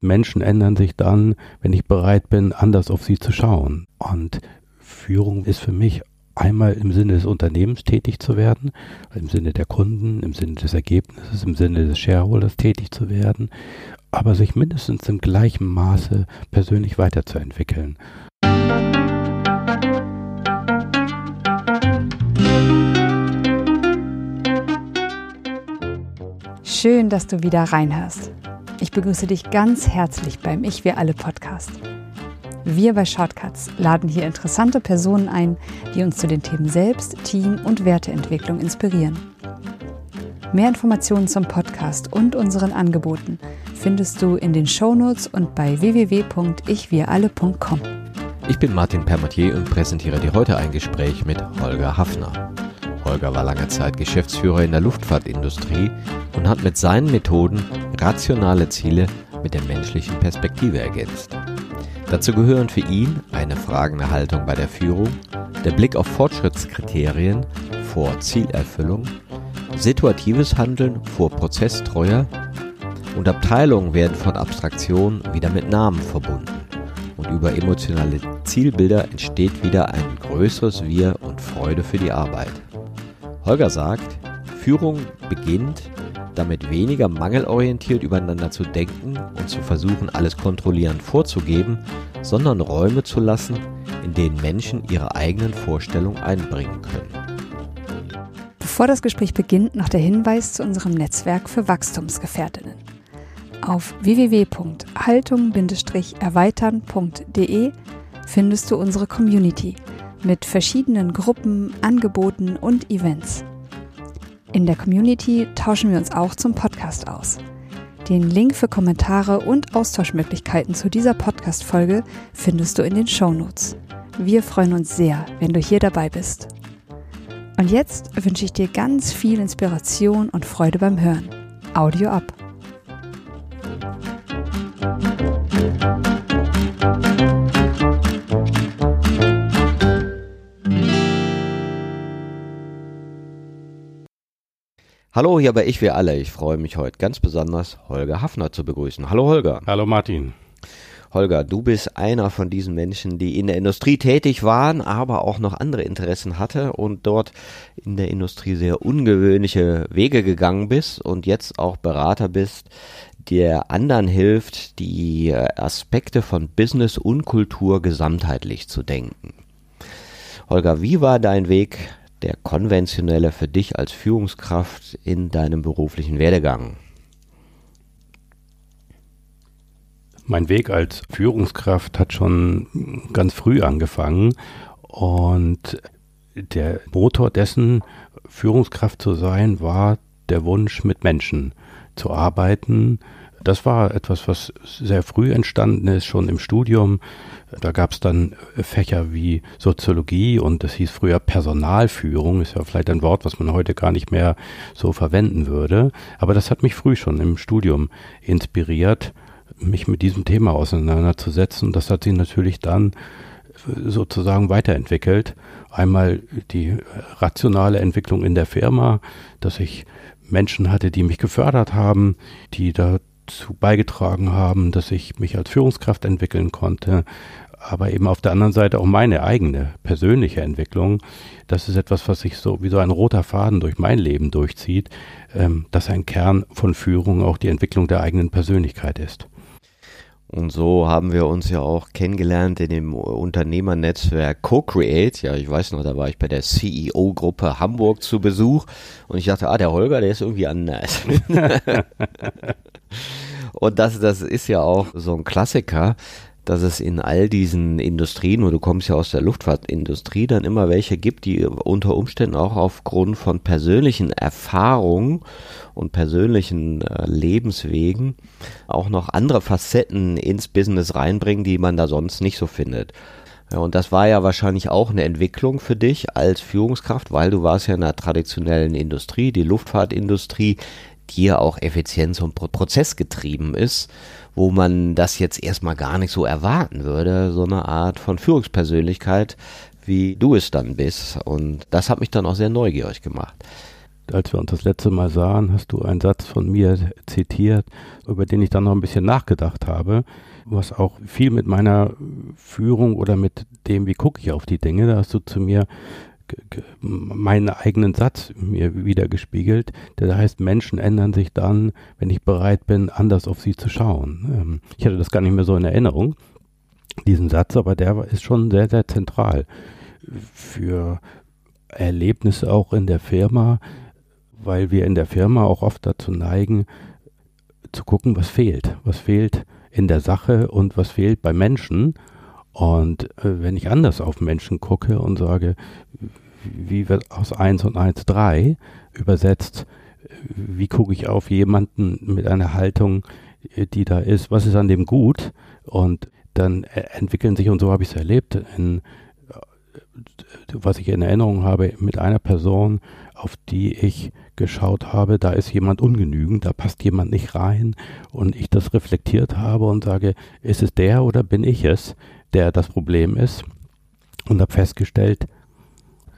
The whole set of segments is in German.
Menschen ändern sich dann, wenn ich bereit bin, anders auf sie zu schauen. Und Führung ist für mich einmal im Sinne des Unternehmens tätig zu werden, im Sinne der Kunden, im Sinne des Ergebnisses, im Sinne des Shareholders tätig zu werden, aber sich mindestens im gleichen Maße persönlich weiterzuentwickeln. Schön, dass du wieder reinhörst. Ich begrüße dich ganz herzlich beim Ich Wir Alle Podcast. Wir bei Shortcuts laden hier interessante Personen ein, die uns zu den Themen Selbst, Team und Werteentwicklung inspirieren. Mehr Informationen zum Podcast und unseren Angeboten findest du in den Shownotes und bei www.ichwiralle.com. Ich bin Martin Permatier und präsentiere dir heute ein Gespräch mit Holger Hafner. Holger war lange Zeit Geschäftsführer in der Luftfahrtindustrie und hat mit seinen Methoden rationale Ziele mit der menschlichen Perspektive ergänzt. Dazu gehören für ihn eine fragende Haltung bei der Führung, der Blick auf Fortschrittskriterien vor Zielerfüllung, situatives Handeln vor Prozesstreuer und Abteilungen werden von Abstraktion wieder mit Namen verbunden. Und über emotionale Zielbilder entsteht wieder ein größeres Wir und Freude für die Arbeit. Holger sagt, Führung beginnt damit weniger mangelorientiert übereinander zu denken und zu versuchen, alles kontrollierend vorzugeben, sondern Räume zu lassen, in denen Menschen ihre eigenen Vorstellungen einbringen können. Bevor das Gespräch beginnt, noch der Hinweis zu unserem Netzwerk für Wachstumsgefährtinnen. Auf www.haltung-erweitern.de findest du unsere Community mit verschiedenen Gruppen, Angeboten und Events. In der Community tauschen wir uns auch zum Podcast aus. Den Link für Kommentare und Austauschmöglichkeiten zu dieser Podcast-Folge findest du in den Show Notes. Wir freuen uns sehr, wenn du hier dabei bist. Und jetzt wünsche ich dir ganz viel Inspiration und Freude beim Hören. Audio ab. Hallo, hier bei Ich Wir Alle. Ich freue mich heute ganz besonders, Holger Hafner zu begrüßen. Hallo Holger. Hallo Martin. Holger, du bist einer von diesen Menschen, die in der Industrie tätig waren, aber auch noch andere Interessen hatte und dort in der Industrie sehr ungewöhnliche Wege gegangen bist und jetzt auch Berater bist, der anderen hilft, die Aspekte von Business und Kultur gesamtheitlich zu denken. Holger, wie war dein Weg der konventionelle für dich als Führungskraft in deinem beruflichen Werdegang? Mein Weg als Führungskraft hat schon ganz früh angefangen und der Motor dessen, Führungskraft zu sein, war der Wunsch, mit Menschen zu arbeiten, das war etwas, was sehr früh entstanden ist, schon im Studium. Da gab es dann Fächer wie Soziologie und das hieß früher Personalführung, ist ja vielleicht ein Wort, was man heute gar nicht mehr so verwenden würde. Aber das hat mich früh schon im Studium inspiriert, mich mit diesem Thema auseinanderzusetzen. Das hat sich natürlich dann sozusagen weiterentwickelt. Einmal die rationale Entwicklung in der Firma, dass ich Menschen hatte, die mich gefördert haben, die da dazu beigetragen haben, dass ich mich als Führungskraft entwickeln konnte, aber eben auf der anderen Seite auch meine eigene persönliche Entwicklung. Das ist etwas, was sich so wie so ein roter Faden durch mein Leben durchzieht, ähm, dass ein Kern von Führung auch die Entwicklung der eigenen Persönlichkeit ist. Und so haben wir uns ja auch kennengelernt in dem Unternehmernetzwerk Co-Create. Ja, ich weiß noch, da war ich bei der CEO-Gruppe Hamburg zu Besuch und ich dachte, ah, der Holger, der ist irgendwie anders. Und das, das ist ja auch so ein Klassiker, dass es in all diesen Industrien, und du kommst ja aus der Luftfahrtindustrie, dann immer welche gibt, die unter Umständen auch aufgrund von persönlichen Erfahrungen und persönlichen äh, Lebenswegen auch noch andere Facetten ins Business reinbringen, die man da sonst nicht so findet. Ja, und das war ja wahrscheinlich auch eine Entwicklung für dich als Führungskraft, weil du warst ja in der traditionellen Industrie, die Luftfahrtindustrie, ja auch Effizienz und Prozess getrieben ist, wo man das jetzt erstmal gar nicht so erwarten würde, so eine Art von Führungspersönlichkeit, wie du es dann bist. Und das hat mich dann auch sehr neugierig gemacht. als wir uns das letzte Mal sahen, hast du einen Satz von mir zitiert, über den ich dann noch ein bisschen nachgedacht habe, was auch viel mit meiner Führung oder mit dem, wie gucke ich auf die Dinge, da hast du zu mir meinen eigenen Satz mir wieder gespiegelt, der heißt, Menschen ändern sich dann, wenn ich bereit bin, anders auf sie zu schauen. Ähm, ich hatte das gar nicht mehr so in Erinnerung, diesen Satz, aber der ist schon sehr, sehr zentral für Erlebnisse auch in der Firma, weil wir in der Firma auch oft dazu neigen, zu gucken, was fehlt. Was fehlt in der Sache und was fehlt bei Menschen. Und äh, wenn ich anders auf Menschen gucke und sage, wie wird aus 1 und 1 3 übersetzt, wie gucke ich auf jemanden mit einer Haltung, die da ist, was ist an dem gut? Und dann äh, entwickeln sich, und so habe ich es erlebt, in, was ich in Erinnerung habe, mit einer Person, auf die ich geschaut habe, da ist jemand ungenügend, da passt jemand nicht rein. Und ich das reflektiert habe und sage, ist es der oder bin ich es, der das Problem ist? Und habe festgestellt,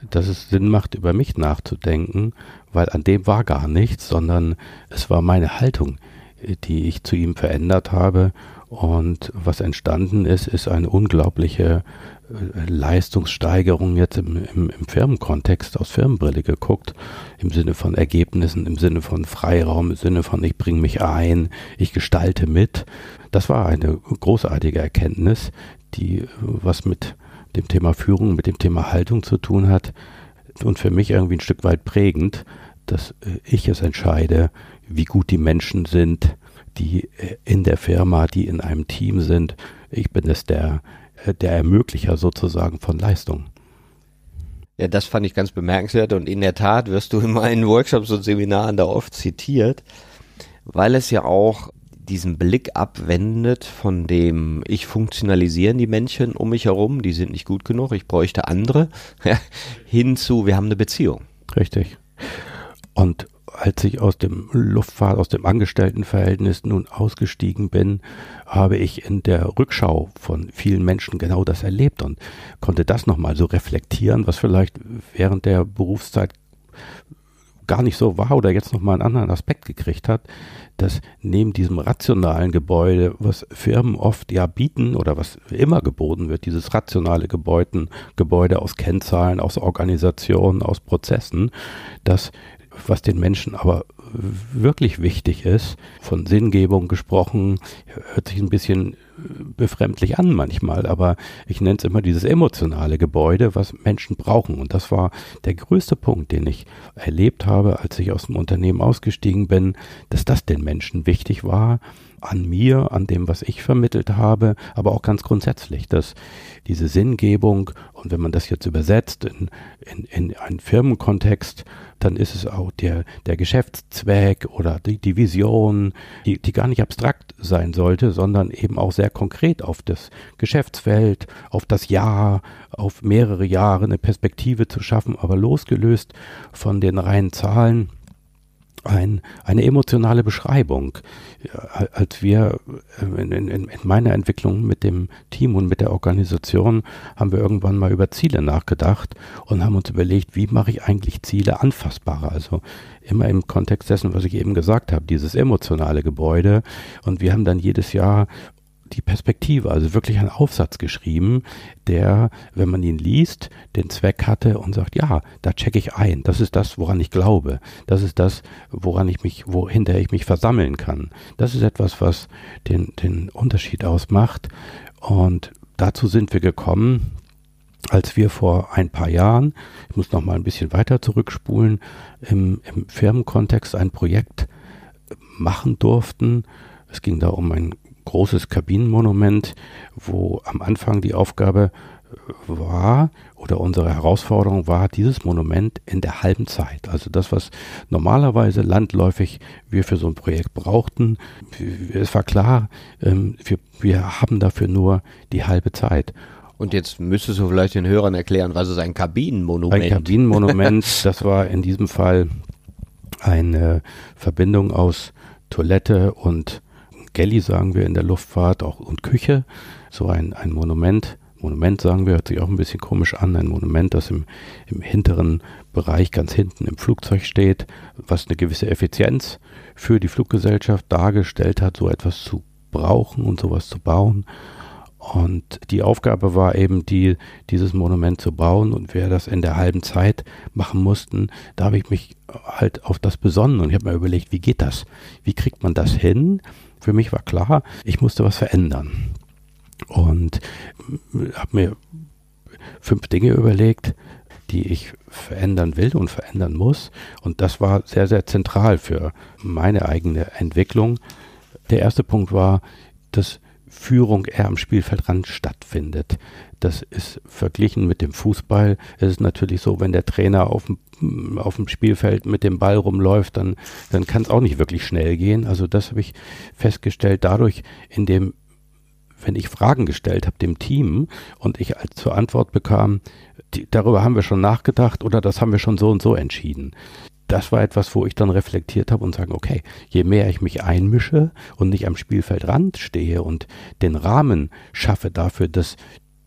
dass es Sinn macht, über mich nachzudenken, weil an dem war gar nichts, sondern es war meine Haltung, die ich zu ihm verändert habe. Und was entstanden ist, ist eine unglaubliche äh, Leistungssteigerung jetzt im, im, im Firmenkontext aus Firmenbrille geguckt, im Sinne von Ergebnissen, im Sinne von Freiraum, im Sinne von ich bringe mich ein, ich gestalte mit. Das war eine großartige Erkenntnis, die was mit dem Thema Führung, mit dem Thema Haltung zu tun hat und für mich irgendwie ein Stück weit prägend, dass äh, ich es entscheide, wie gut die Menschen sind, die äh, in der Firma, die in einem Team sind. Ich bin es der, äh, der Ermöglicher sozusagen von Leistung. Ja, das fand ich ganz bemerkenswert und in der Tat wirst du in meinen Workshops und Seminaren da oft zitiert, weil es ja auch diesen Blick abwendet von dem, ich funktionalisieren die Männchen um mich herum, die sind nicht gut genug, ich bräuchte andere, hin zu, wir haben eine Beziehung. Richtig. Und als ich aus dem Luftfahrt, aus dem Angestelltenverhältnis nun ausgestiegen bin, habe ich in der Rückschau von vielen Menschen genau das erlebt und konnte das nochmal so reflektieren, was vielleicht während der Berufszeit gar nicht so war oder jetzt nochmal einen anderen Aspekt gekriegt hat, dass neben diesem rationalen Gebäude, was Firmen oft ja bieten oder was immer geboten wird, dieses rationale Gebäuden, Gebäude aus Kennzahlen, aus Organisationen, aus Prozessen, dass was den Menschen aber wirklich wichtig ist, von Sinngebung gesprochen, hört sich ein bisschen befremdlich an manchmal, aber ich nenne es immer dieses emotionale Gebäude, was Menschen brauchen. Und das war der größte Punkt, den ich erlebt habe, als ich aus dem Unternehmen ausgestiegen bin, dass das den Menschen wichtig war, an mir, an dem, was ich vermittelt habe, aber auch ganz grundsätzlich, dass diese Sinngebung, und wenn man das jetzt übersetzt in, in, in einen Firmenkontext, dann ist es auch der, der Geschäftszweck oder die, die Vision, die, die gar nicht abstrakt sein sollte, sondern eben auch sehr konkret auf das Geschäftsfeld, auf das Jahr, auf mehrere Jahre eine Perspektive zu schaffen, aber losgelöst von den reinen Zahlen ein, eine emotionale Beschreibung. Als wir äh, in, in, in, meiner Entwicklung mit dem Team und mit der Organisation haben wir irgendwann mal über Ziele nachgedacht und haben uns überlegt, wie mache ich eigentlich Ziele anfassbarer? Also immer im Kontext dessen, was ich eben gesagt habe, dieses emotionale Gebäude. Und wir haben dann jedes Jahr die Perspektive, also wirklich einen Aufsatz geschrieben, der, wenn man ihn liest, den Zweck hatte und sagt, ja, da checke ich ein. Das ist das, woran ich glaube. Das ist das, woran ich mich, wohinter ich mich versammeln kann. Das ist etwas, was den, den Unterschied ausmacht. Und dazu sind wir gekommen, als wir vor ein paar Jahren, ich muss noch mal ein bisschen weiter zurückspulen, im, im Firmenkontext ein Projekt machen durften. Es ging da um ein großes Kabinenmonument, wo am Anfang die Aufgabe äh, war oder unsere Herausforderung war, dieses Monument in der halben Zeit, also das, was normalerweise landläufig wir für so ein Projekt brauchten, es war klar, ähm, wir, wir haben dafür nur die halbe Zeit. Und jetzt müsstest du vielleicht den Hörern erklären, was ist ein Kabinenmonument? Ein Kabinenmonument, das war in diesem Fall eine Verbindung aus Toilette und Galley sagen wir in der Luftfahrt auch und Küche, so ein, ein Monument, Monument sagen wir, hört sich auch ein bisschen komisch an. Ein Monument, das im, im hinteren Bereich ganz hinten im Flugzeug steht, was eine gewisse Effizienz für die Fluggesellschaft dargestellt hat, so etwas zu brauchen und sowas zu bauen. Und die Aufgabe war eben, die, dieses Monument zu bauen und wir das in der halben Zeit machen mussten, da habe ich mich halt auf das besonnen und ich habe mir überlegt, wie geht das? Wie kriegt man das hin? Für mich war klar, ich musste was verändern. Und habe mir fünf Dinge überlegt, die ich verändern will und verändern muss. Und das war sehr, sehr zentral für meine eigene Entwicklung. Der erste Punkt war, dass Führung eher am Spielfeldrand stattfindet. Das ist verglichen mit dem Fußball. Es ist natürlich so, wenn der Trainer auf dem, auf dem Spielfeld mit dem Ball rumläuft, dann, dann kann es auch nicht wirklich schnell gehen. Also das habe ich festgestellt dadurch, indem wenn ich Fragen gestellt habe dem Team und ich als zur Antwort bekam, die, darüber haben wir schon nachgedacht oder das haben wir schon so und so entschieden. Das war etwas, wo ich dann reflektiert habe und sage, okay, je mehr ich mich einmische und nicht am Spielfeldrand stehe und den Rahmen schaffe dafür, dass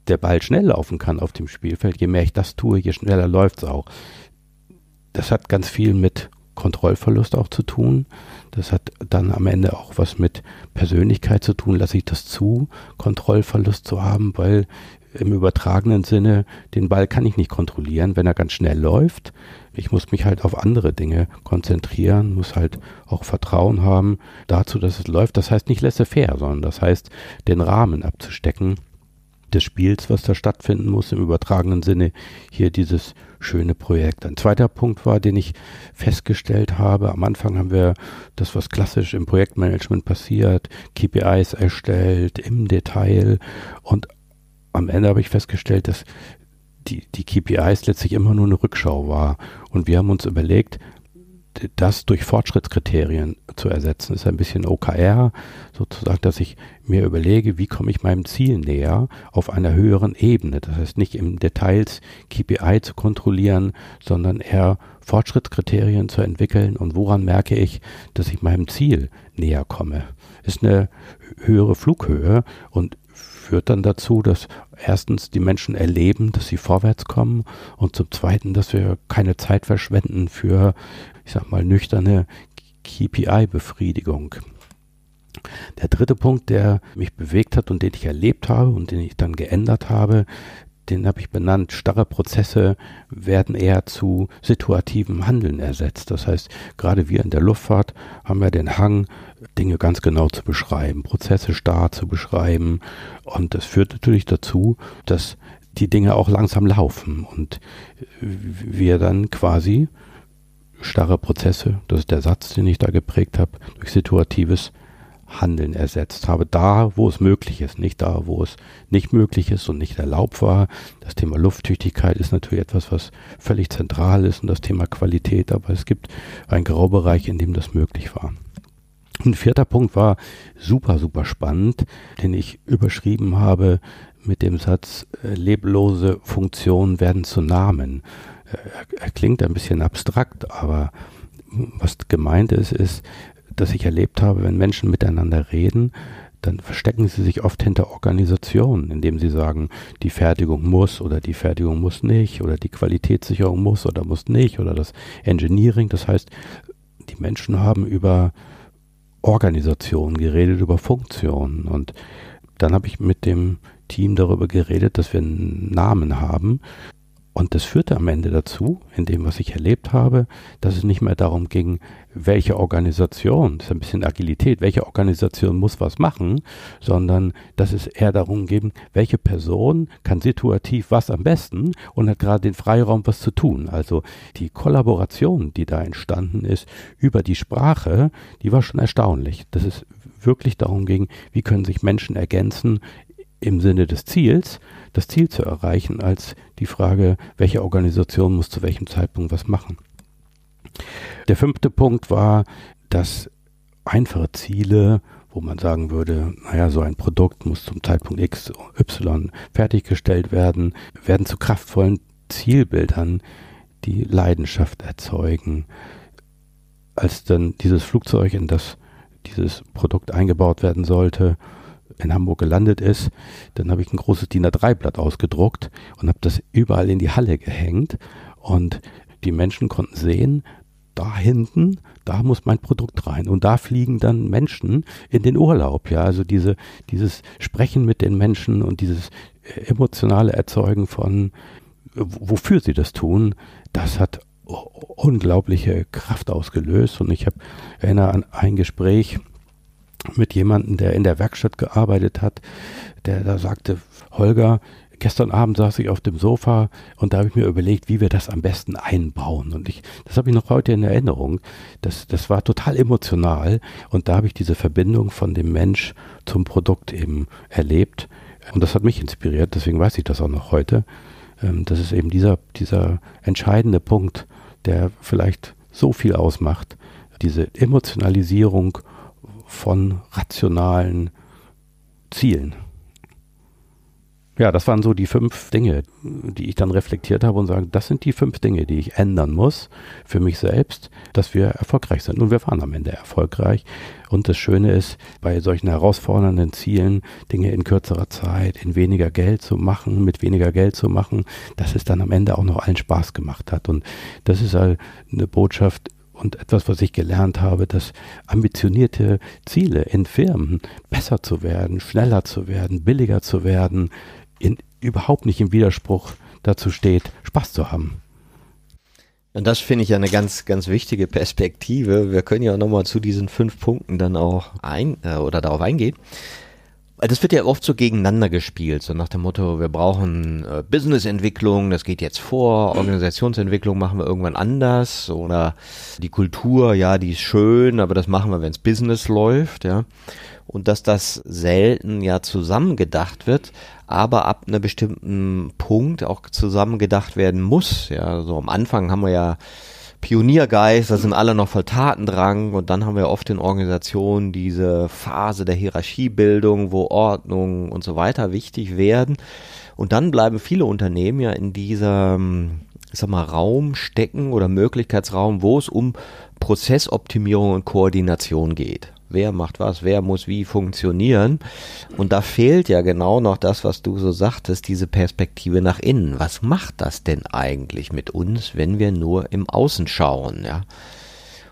der Ball schnell laufen kann auf dem Spielfeld, je mehr ich das tue, je schneller läuft es auch. Das hat ganz viel mit Kontrollverlust auch zu tun. Das hat dann am Ende auch was mit Persönlichkeit zu tun. Lasse ich das zu, Kontrollverlust zu haben, weil im übertragenen Sinne den Ball kann ich nicht kontrollieren, wenn er ganz schnell läuft. Ich muss mich halt auf andere Dinge konzentrieren, muss halt auch Vertrauen haben dazu, dass es läuft. Das heißt nicht laissez-faire, sondern das heißt, den Rahmen abzustecken des Spiels, was da stattfinden muss, im übertragenen Sinne hier dieses schöne Projekt. Ein zweiter Punkt war, den ich festgestellt habe, am Anfang haben wir das, was klassisch im Projektmanagement passiert, KPIs erstellt im Detail und am Ende habe ich festgestellt, dass die, die KPIs letztlich immer nur eine Rückschau war. Und wir haben uns überlegt, das durch Fortschrittskriterien zu ersetzen, ist ein bisschen OKR, sozusagen, dass ich mir überlege, wie komme ich meinem Ziel näher auf einer höheren Ebene. Das heißt nicht im Details KPI zu kontrollieren, sondern eher Fortschrittskriterien zu entwickeln und woran merke ich, dass ich meinem Ziel näher komme. Ist eine höhere Flughöhe und führt dann dazu, dass erstens die Menschen erleben, dass sie vorwärts kommen und zum Zweiten, dass wir keine Zeit verschwenden für ich sag mal, nüchterne KPI-Befriedigung. Der dritte Punkt, der mich bewegt hat und den ich erlebt habe und den ich dann geändert habe, den habe ich benannt, starre Prozesse werden eher zu situativem Handeln ersetzt. Das heißt, gerade wir in der Luftfahrt haben ja den Hang, Dinge ganz genau zu beschreiben, Prozesse starr zu beschreiben. Und das führt natürlich dazu, dass die Dinge auch langsam laufen und wir dann quasi starre Prozesse, das ist der Satz, den ich da geprägt habe, durch situatives Handeln ersetzt habe. Da, wo es möglich ist, nicht da, wo es nicht möglich ist und nicht erlaubt war. Das Thema Lufttüchtigkeit ist natürlich etwas, was völlig zentral ist und das Thema Qualität, aber es gibt einen Graubereich, in dem das möglich war. Ein vierter Punkt war super, super spannend, den ich überschrieben habe mit dem Satz, äh, leblose Funktionen werden zu Namen er klingt ein bisschen abstrakt, aber was gemeint ist, ist, dass ich erlebt habe, wenn Menschen miteinander reden, dann verstecken sie sich oft hinter Organisationen, indem sie sagen, die Fertigung muss oder die Fertigung muss nicht oder die Qualitätssicherung muss oder muss nicht oder das Engineering. Das heißt, die Menschen haben über Organisationen geredet, über Funktionen. Und dann habe ich mit dem Team darüber geredet, dass wir einen Namen haben, und das führte am Ende dazu, in dem, was ich erlebt habe, dass es nicht mehr darum ging, welche Organisation, das ist ein bisschen Agilität, welche Organisation muss was machen, sondern dass es eher darum ging, welche Person kann situativ was am besten und hat gerade den Freiraum, was zu tun. Also die Kollaboration, die da entstanden ist über die Sprache, die war schon erstaunlich. Dass es wirklich darum ging, wie können sich Menschen ergänzen im Sinne des Ziels, das Ziel zu erreichen, als die Frage, welche Organisation muss zu welchem Zeitpunkt was machen. Der fünfte Punkt war, dass einfache Ziele, wo man sagen würde, naja, so ein Produkt muss zum Zeitpunkt X, Y fertiggestellt werden, werden zu kraftvollen Zielbildern, die Leidenschaft erzeugen. Als dann dieses Flugzeug in das dieses Produkt eingebaut werden sollte, in Hamburg gelandet ist, dann habe ich ein großes DIN A3-Blatt ausgedruckt und habe das überall in die Halle gehängt. Und die Menschen konnten sehen, da hinten, da muss mein Produkt rein. Und da fliegen dann Menschen in den Urlaub. Ja, also diese, dieses Sprechen mit den Menschen und dieses emotionale Erzeugen von, wofür sie das tun, das hat unglaubliche Kraft ausgelöst. Und ich habe erinnere an ein Gespräch mit jemandem, der in der Werkstatt gearbeitet hat, der da sagte, Holger, gestern Abend saß ich auf dem Sofa und da habe ich mir überlegt, wie wir das am besten einbauen. Und ich, das habe ich noch heute in Erinnerung. Das, das war total emotional und da habe ich diese Verbindung von dem Mensch zum Produkt eben erlebt. Und das hat mich inspiriert, deswegen weiß ich das auch noch heute. Ähm, das ist eben dieser, dieser entscheidende Punkt, der vielleicht so viel ausmacht. Diese Emotionalisierung von rationalen Zielen. Ja, das waren so die fünf Dinge, die ich dann reflektiert habe und sage, das sind die fünf Dinge, die ich ändern muss für mich selbst, dass wir erfolgreich sind. Und wir waren am Ende erfolgreich. Und das Schöne ist, bei solchen herausfordernden Zielen, Dinge in kürzerer Zeit, in weniger Geld zu machen, mit weniger Geld zu machen, dass es dann am Ende auch noch allen Spaß gemacht hat. Und das ist halt eine Botschaft, und etwas, was ich gelernt habe, dass ambitionierte Ziele in Firmen besser zu werden, schneller zu werden, billiger zu werden, in, überhaupt nicht im Widerspruch dazu steht, Spaß zu haben. Und das finde ich ja eine ganz, ganz wichtige Perspektive. Wir können ja nochmal zu diesen fünf Punkten dann auch ein äh, oder darauf eingehen. Das wird ja oft so gegeneinander gespielt, so nach dem Motto, wir brauchen äh, Businessentwicklung, das geht jetzt vor, Organisationsentwicklung machen wir irgendwann anders oder die Kultur, ja, die ist schön, aber das machen wir, wenns Business läuft, ja. Und dass das selten ja zusammengedacht wird, aber ab einem bestimmten Punkt auch zusammengedacht werden muss, ja. So am Anfang haben wir ja Pioniergeist, da sind alle noch voll Tatendrang und dann haben wir oft in Organisationen diese Phase der Hierarchiebildung, wo Ordnung und so weiter wichtig werden. Und dann bleiben viele Unternehmen ja in dieser, ich sag mal, Raum stecken oder Möglichkeitsraum, wo es um Prozessoptimierung und Koordination geht wer macht was, wer muss wie funktionieren. Und da fehlt ja genau noch das, was du so sagtest, diese Perspektive nach innen. Was macht das denn eigentlich mit uns, wenn wir nur im Außen schauen, ja?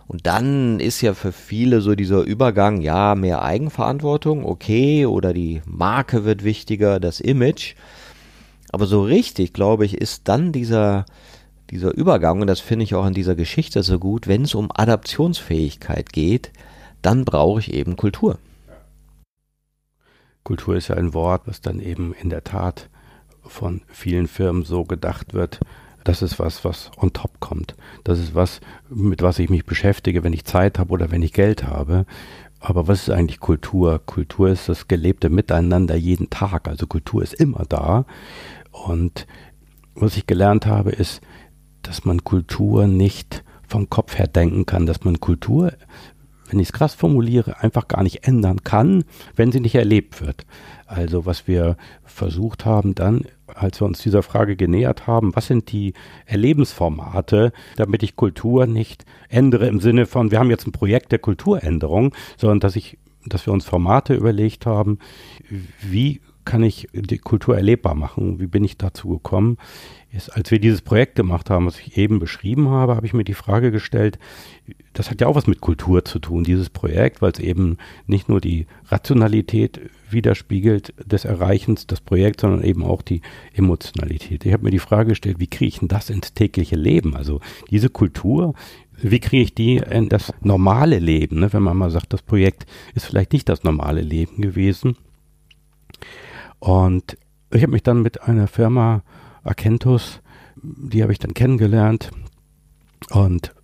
Und dann ist ja für viele so dieser Übergang, ja, mehr Eigenverantwortung, okay, oder die Marke wird wichtiger, das Image. Aber so richtig, glaube ich, ist dann dieser, dieser Übergang, und das finde ich auch in dieser Geschichte so gut, wenn es um Adaptionsfähigkeit geht, dann brauche ich eben Kultur. Kultur ist ja ein Wort, was dann eben in der Tat von vielen Firmen so gedacht wird, das ist was, was on top kommt. Das ist was, mit was ich mich beschäftige, wenn ich Zeit habe oder wenn ich Geld habe. Aber was ist eigentlich Kultur? Kultur ist das gelebte Miteinander jeden Tag. Also Kultur ist immer da. Und was ich gelernt habe, ist, dass man Kultur nicht vom Kopf her denken kann, dass man Kultur wenn ich es krass formuliere, einfach gar nicht ändern kann, wenn sie nicht erlebt wird. Also was wir versucht haben dann, als wir uns dieser Frage genähert haben, was sind die Erlebensformate, damit ich Kultur nicht ändere im Sinne von, wir haben jetzt ein Projekt der Kulturänderung, sondern dass ich, dass wir uns Formate überlegt haben, wie kann ich die Kultur erlebbar machen? Wie bin ich dazu gekommen? Ist, als wir dieses Projekt gemacht haben, was ich eben beschrieben habe, habe ich mir die Frage gestellt, das hat ja auch was mit Kultur zu tun, dieses Projekt, weil es eben nicht nur die Rationalität widerspiegelt des Erreichens des Projekts, sondern eben auch die Emotionalität. Ich habe mir die Frage gestellt, wie kriege ich denn das ins tägliche Leben? Also diese Kultur, wie kriege ich die in das normale Leben? Ne? Wenn man mal sagt, das Projekt ist vielleicht nicht das normale Leben gewesen. Und ich habe mich dann mit einer Firma Akentus, die habe ich dann kennengelernt. Und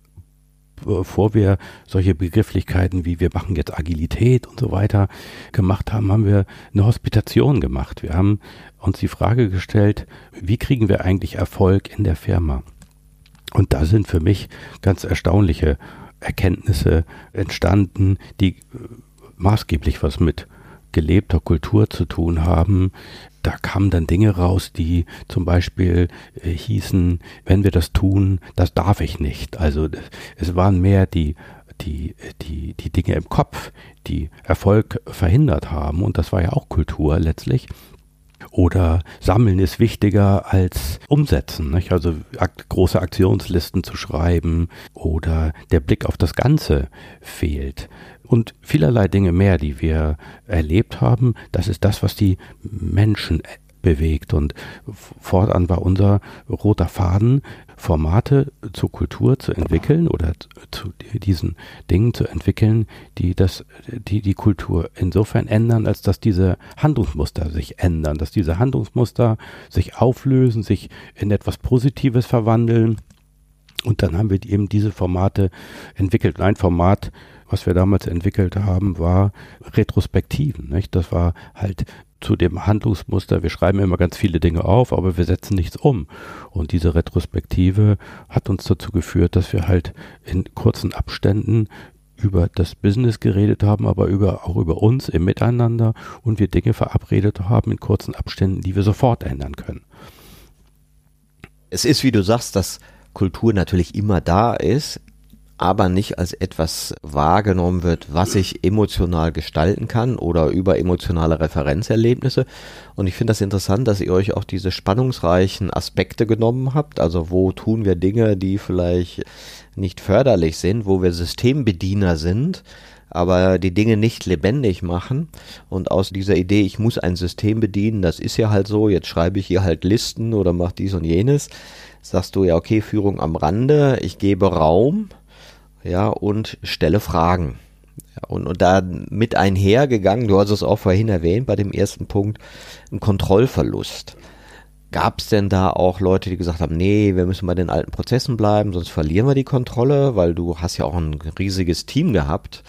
bevor wir solche Begrifflichkeiten wie wir machen jetzt Agilität und so weiter gemacht haben, haben wir eine Hospitation gemacht. Wir haben uns die Frage gestellt, wie kriegen wir eigentlich Erfolg in der Firma? Und da sind für mich ganz erstaunliche Erkenntnisse entstanden, die maßgeblich was mit gelebter Kultur zu tun haben. Da kamen dann Dinge raus, die zum Beispiel äh, hießen, wenn wir das tun, das darf ich nicht. Also es waren mehr die die, die, die Dinge im Kopf, die Erfolg verhindert haben. Und das war ja auch Kultur letztlich. Oder Sammeln ist wichtiger als Umsetzen. Nicht? Also ak große Aktionslisten zu schreiben oder der Blick auf das Ganze fehlt. Und vielerlei Dinge mehr, die wir erlebt haben, das ist das, was die Menschen bewegt. Und fortan war unser roter Faden, Formate zur Kultur zu entwickeln oder zu diesen Dingen zu entwickeln, die das, die die Kultur insofern ändern, als dass diese Handlungsmuster sich ändern, dass diese Handlungsmuster sich auflösen, sich in etwas Positives verwandeln. Und dann haben wir eben diese Formate entwickelt. Ein Format, was wir damals entwickelt haben, war Retrospektiven. Nicht? Das war halt zu dem Handlungsmuster, wir schreiben immer ganz viele Dinge auf, aber wir setzen nichts um. Und diese Retrospektive hat uns dazu geführt, dass wir halt in kurzen Abständen über das Business geredet haben, aber über, auch über uns im Miteinander und wir Dinge verabredet haben in kurzen Abständen, die wir sofort ändern können. Es ist, wie du sagst, dass Kultur natürlich immer da ist aber nicht als etwas wahrgenommen wird, was ich emotional gestalten kann oder über emotionale Referenzerlebnisse. Und ich finde das interessant, dass ihr euch auch diese spannungsreichen Aspekte genommen habt. Also wo tun wir Dinge, die vielleicht nicht förderlich sind, wo wir Systembediener sind, aber die Dinge nicht lebendig machen. Und aus dieser Idee, ich muss ein System bedienen, das ist ja halt so, jetzt schreibe ich hier halt Listen oder mache dies und jenes, sagst du ja, okay, Führung am Rande, ich gebe Raum ja, und stelle Fragen. Ja, und, und da mit einhergegangen, du hast es auch vorhin erwähnt bei dem ersten Punkt, ein Kontrollverlust. Gab es denn da auch Leute, die gesagt haben, nee, wir müssen bei den alten Prozessen bleiben, sonst verlieren wir die Kontrolle, weil du hast ja auch ein riesiges Team gehabt.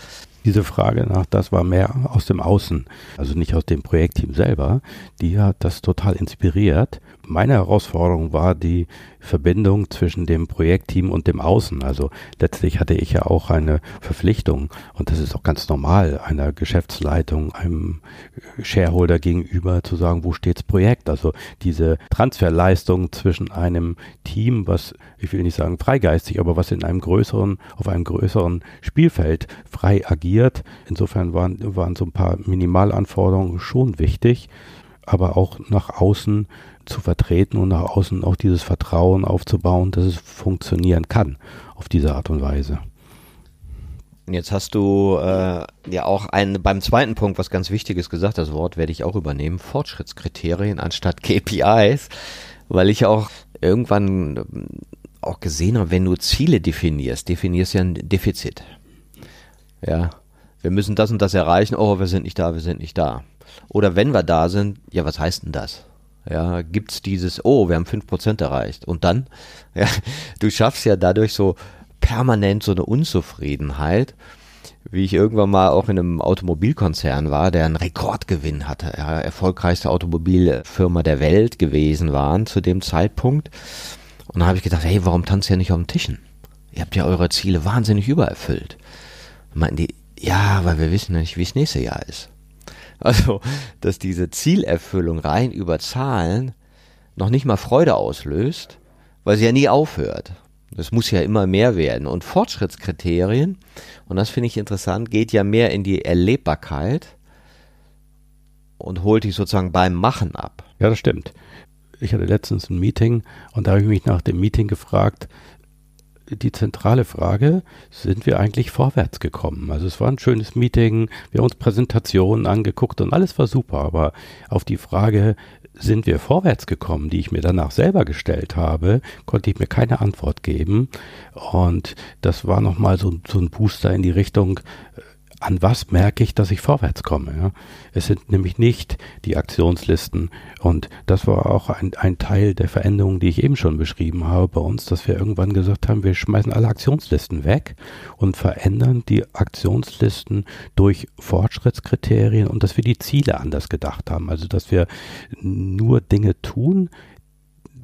Diese Frage nach, das war mehr aus dem Außen, also nicht aus dem Projektteam selber. Die hat das total inspiriert. Meine Herausforderung war die Verbindung zwischen dem Projektteam und dem Außen. Also letztlich hatte ich ja auch eine Verpflichtung und das ist auch ganz normal einer Geschäftsleitung, einem Shareholder gegenüber zu sagen, wo steht's Projekt? Also diese Transferleistung zwischen einem Team, was ich will nicht sagen freigeistig, aber was in einem größeren, auf einem größeren Spielfeld frei agiert. Insofern waren, waren so ein paar Minimalanforderungen schon wichtig aber auch nach außen zu vertreten und nach außen auch dieses Vertrauen aufzubauen, dass es funktionieren kann auf diese Art und Weise. Jetzt hast du äh, ja auch ein, beim zweiten Punkt was ganz Wichtiges gesagt, das Wort werde ich auch übernehmen, Fortschrittskriterien anstatt KPIs, weil ich auch irgendwann ähm, auch gesehen habe, wenn du Ziele definierst, definierst du ja ein Defizit. Ja, wir müssen das und das erreichen, oh, wir sind nicht da, wir sind nicht da. Oder wenn wir da sind, ja, was heißt denn das? Ja, gibt's dieses, oh, wir haben fünf Prozent erreicht. Und dann, ja, du schaffst ja dadurch so permanent so eine Unzufriedenheit, wie ich irgendwann mal auch in einem Automobilkonzern war, der einen Rekordgewinn hatte, ja, erfolgreichste Automobilfirma der Welt gewesen waren zu dem Zeitpunkt. Und dann habe ich gedacht, hey, warum tanzt ihr nicht auf den Tischen? Ihr habt ja eure Ziele wahnsinnig übererfüllt. Meinten die, ja, weil wir wissen ja nicht, wie es nächste Jahr ist. Also, dass diese Zielerfüllung rein über Zahlen noch nicht mal Freude auslöst, weil sie ja nie aufhört. Das muss ja immer mehr werden. Und Fortschrittskriterien, und das finde ich interessant, geht ja mehr in die Erlebbarkeit und holt dich sozusagen beim Machen ab. Ja, das stimmt. Ich hatte letztens ein Meeting und da habe ich mich nach dem Meeting gefragt, die zentrale Frage, sind wir eigentlich vorwärts gekommen? Also es war ein schönes Meeting, wir haben uns Präsentationen angeguckt und alles war super, aber auf die Frage, sind wir vorwärts gekommen, die ich mir danach selber gestellt habe, konnte ich mir keine Antwort geben. Und das war nochmal so, so ein Booster in die Richtung, an was merke ich, dass ich vorwärts komme. Ja? Es sind nämlich nicht die Aktionslisten. Und das war auch ein, ein Teil der Veränderung, die ich eben schon beschrieben habe bei uns, dass wir irgendwann gesagt haben, wir schmeißen alle Aktionslisten weg und verändern die Aktionslisten durch Fortschrittskriterien und dass wir die Ziele anders gedacht haben. Also dass wir nur Dinge tun,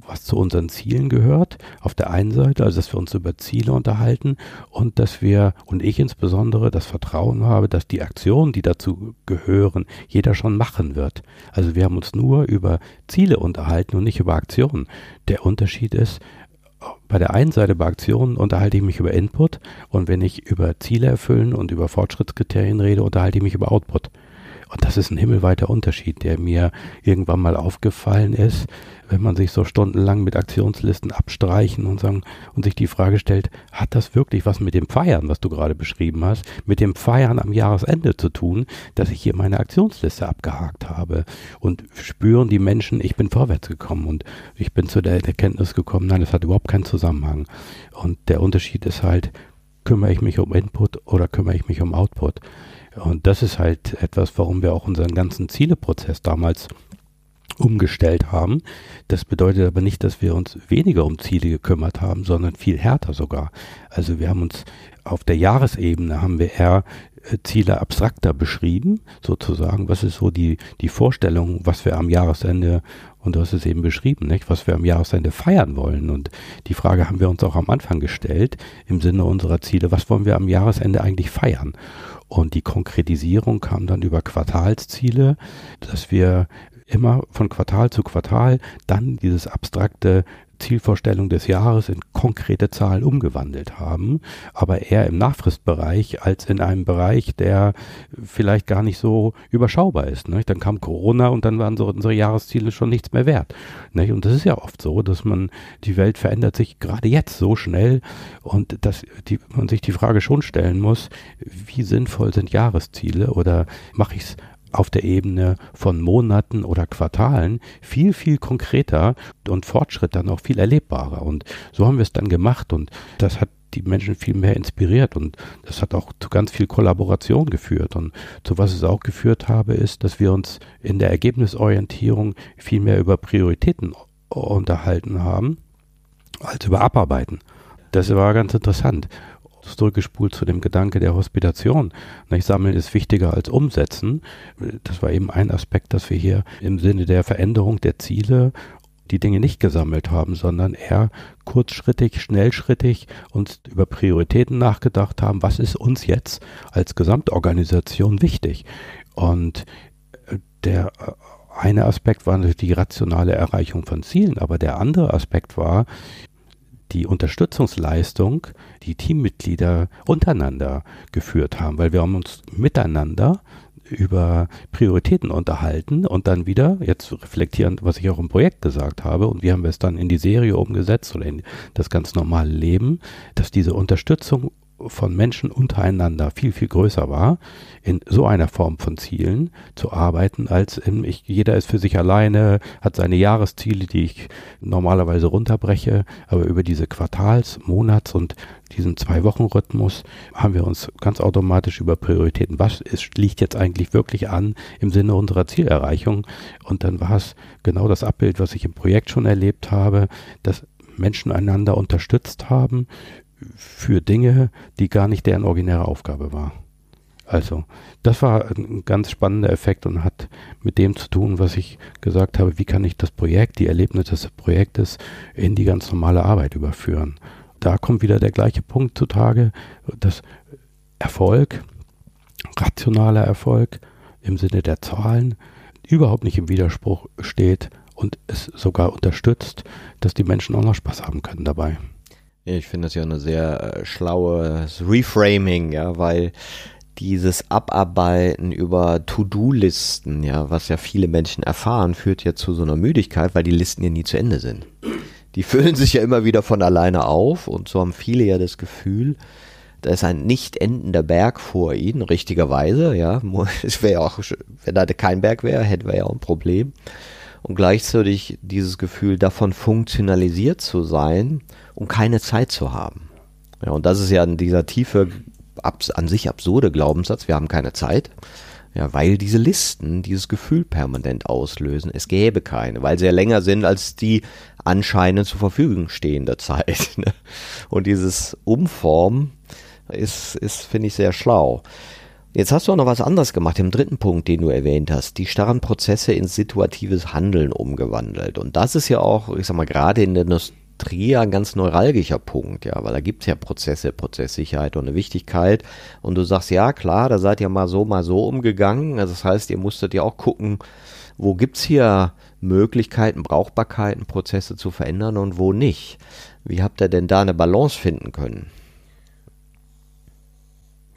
was zu unseren Zielen gehört. Auf der einen Seite, also dass wir uns über Ziele unterhalten und dass wir, und ich insbesondere, das Vertrauen habe, dass die Aktionen, die dazu gehören, jeder schon machen wird. Also wir haben uns nur über Ziele unterhalten und nicht über Aktionen. Der Unterschied ist, bei der einen Seite bei Aktionen unterhalte ich mich über Input und wenn ich über Ziele erfüllen und über Fortschrittskriterien rede, unterhalte ich mich über Output. Und das ist ein himmelweiter Unterschied, der mir irgendwann mal aufgefallen ist, wenn man sich so stundenlang mit Aktionslisten abstreichen und sagen und sich die Frage stellt, hat das wirklich was mit dem Feiern, was du gerade beschrieben hast, mit dem Feiern am Jahresende zu tun, dass ich hier meine Aktionsliste abgehakt habe und spüren die Menschen, ich bin vorwärts gekommen und ich bin zu der Erkenntnis gekommen, nein, das hat überhaupt keinen Zusammenhang. Und der Unterschied ist halt, kümmere ich mich um Input oder kümmere ich mich um Output? Und das ist halt etwas, warum wir auch unseren ganzen Zieleprozess damals umgestellt haben. Das bedeutet aber nicht, dass wir uns weniger um Ziele gekümmert haben, sondern viel härter sogar. Also wir haben uns auf der Jahresebene haben wir eher äh, Ziele abstrakter beschrieben, sozusagen. Was ist so die, die Vorstellung, was wir am Jahresende, und du hast es eben beschrieben, nicht, was wir am Jahresende feiern wollen. Und die Frage haben wir uns auch am Anfang gestellt, im Sinne unserer Ziele, was wollen wir am Jahresende eigentlich feiern? Und die Konkretisierung kam dann über Quartalsziele, dass wir immer von Quartal zu Quartal dann dieses abstrakte Zielvorstellung des Jahres in konkrete Zahlen umgewandelt haben, aber eher im Nachfristbereich als in einem Bereich, der vielleicht gar nicht so überschaubar ist. Ne? Dann kam Corona und dann waren so unsere Jahresziele schon nichts mehr wert. Ne? Und das ist ja oft so, dass man, die Welt verändert sich gerade jetzt so schnell und dass die, man sich die Frage schon stellen muss, wie sinnvoll sind Jahresziele oder mache ich es auf der Ebene von Monaten oder Quartalen viel, viel konkreter und Fortschritt dann auch viel erlebbarer. Und so haben wir es dann gemacht und das hat die Menschen viel mehr inspiriert und das hat auch zu ganz viel Kollaboration geführt. Und zu was es auch geführt habe, ist, dass wir uns in der Ergebnisorientierung viel mehr über Prioritäten unterhalten haben, als über Abarbeiten. Das war ganz interessant zurückgespult zu dem Gedanke der Hospitation. Nicht sammeln ist wichtiger als umsetzen. Das war eben ein Aspekt, dass wir hier im Sinne der Veränderung der Ziele die Dinge nicht gesammelt haben, sondern eher kurzschrittig, schnellschrittig uns über Prioritäten nachgedacht haben, was ist uns jetzt als Gesamtorganisation wichtig. Und äh, der äh, eine Aspekt war natürlich die rationale Erreichung von Zielen, aber der andere Aspekt war, die Unterstützungsleistung, die Teammitglieder untereinander geführt haben, weil wir haben uns miteinander über Prioritäten unterhalten und dann wieder, jetzt reflektierend, was ich auch im Projekt gesagt habe, und wie haben wir es dann in die Serie umgesetzt oder in das ganz normale Leben, dass diese Unterstützung von Menschen untereinander viel, viel größer war, in so einer Form von Zielen zu arbeiten, als in, ich, jeder ist für sich alleine, hat seine Jahresziele, die ich normalerweise runterbreche, aber über diese Quartals-, Monats- und diesen Zwei-Wochen-Rhythmus haben wir uns ganz automatisch über Prioritäten, was ist, liegt jetzt eigentlich wirklich an im Sinne unserer Zielerreichung? Und dann war es genau das Abbild, was ich im Projekt schon erlebt habe, dass Menschen einander unterstützt haben für Dinge, die gar nicht deren originäre Aufgabe war. Also, das war ein ganz spannender Effekt und hat mit dem zu tun, was ich gesagt habe, wie kann ich das Projekt, die Erlebnisse des Projektes in die ganz normale Arbeit überführen. Da kommt wieder der gleiche Punkt zutage, dass Erfolg, rationaler Erfolg im Sinne der Zahlen überhaupt nicht im Widerspruch steht und es sogar unterstützt, dass die Menschen auch noch Spaß haben können dabei. Ich finde das ja eine sehr äh, schlaues Reframing, ja, weil dieses Abarbeiten über To-Do-Listen, ja, was ja viele Menschen erfahren, führt ja zu so einer Müdigkeit, weil die Listen ja nie zu Ende sind. Die füllen sich ja immer wieder von alleine auf und so haben viele ja das Gefühl, da ist ein nicht endender Berg vor ihnen, richtigerweise, ja. Es wäre ja auch, wenn da kein Berg wäre, hätten wir ja auch ein Problem. Und gleichzeitig dieses Gefühl, davon funktionalisiert zu sein um keine Zeit zu haben. Ja, und das ist ja dieser tiefe, an sich absurde Glaubenssatz, wir haben keine Zeit. Ja, weil diese Listen dieses Gefühl permanent auslösen. Es gäbe keine, weil sie ja länger sind als die anscheinend zur Verfügung stehende Zeit. Ne? Und dieses Umformen ist, ist finde ich, sehr schlau. Jetzt hast du auch noch was anderes gemacht, im dritten Punkt, den du erwähnt hast, die starren Prozesse in situatives Handeln umgewandelt. Und das ist ja auch, ich sag mal, gerade in der Trier ein ganz neuralgischer Punkt, ja, weil da gibt es ja Prozesse, Prozesssicherheit und eine Wichtigkeit. Und du sagst, ja, klar, da seid ihr mal so, mal so umgegangen. Also das heißt, ihr musstet ja auch gucken, wo gibt's hier Möglichkeiten, Brauchbarkeiten, Prozesse zu verändern und wo nicht? Wie habt ihr denn da eine Balance finden können?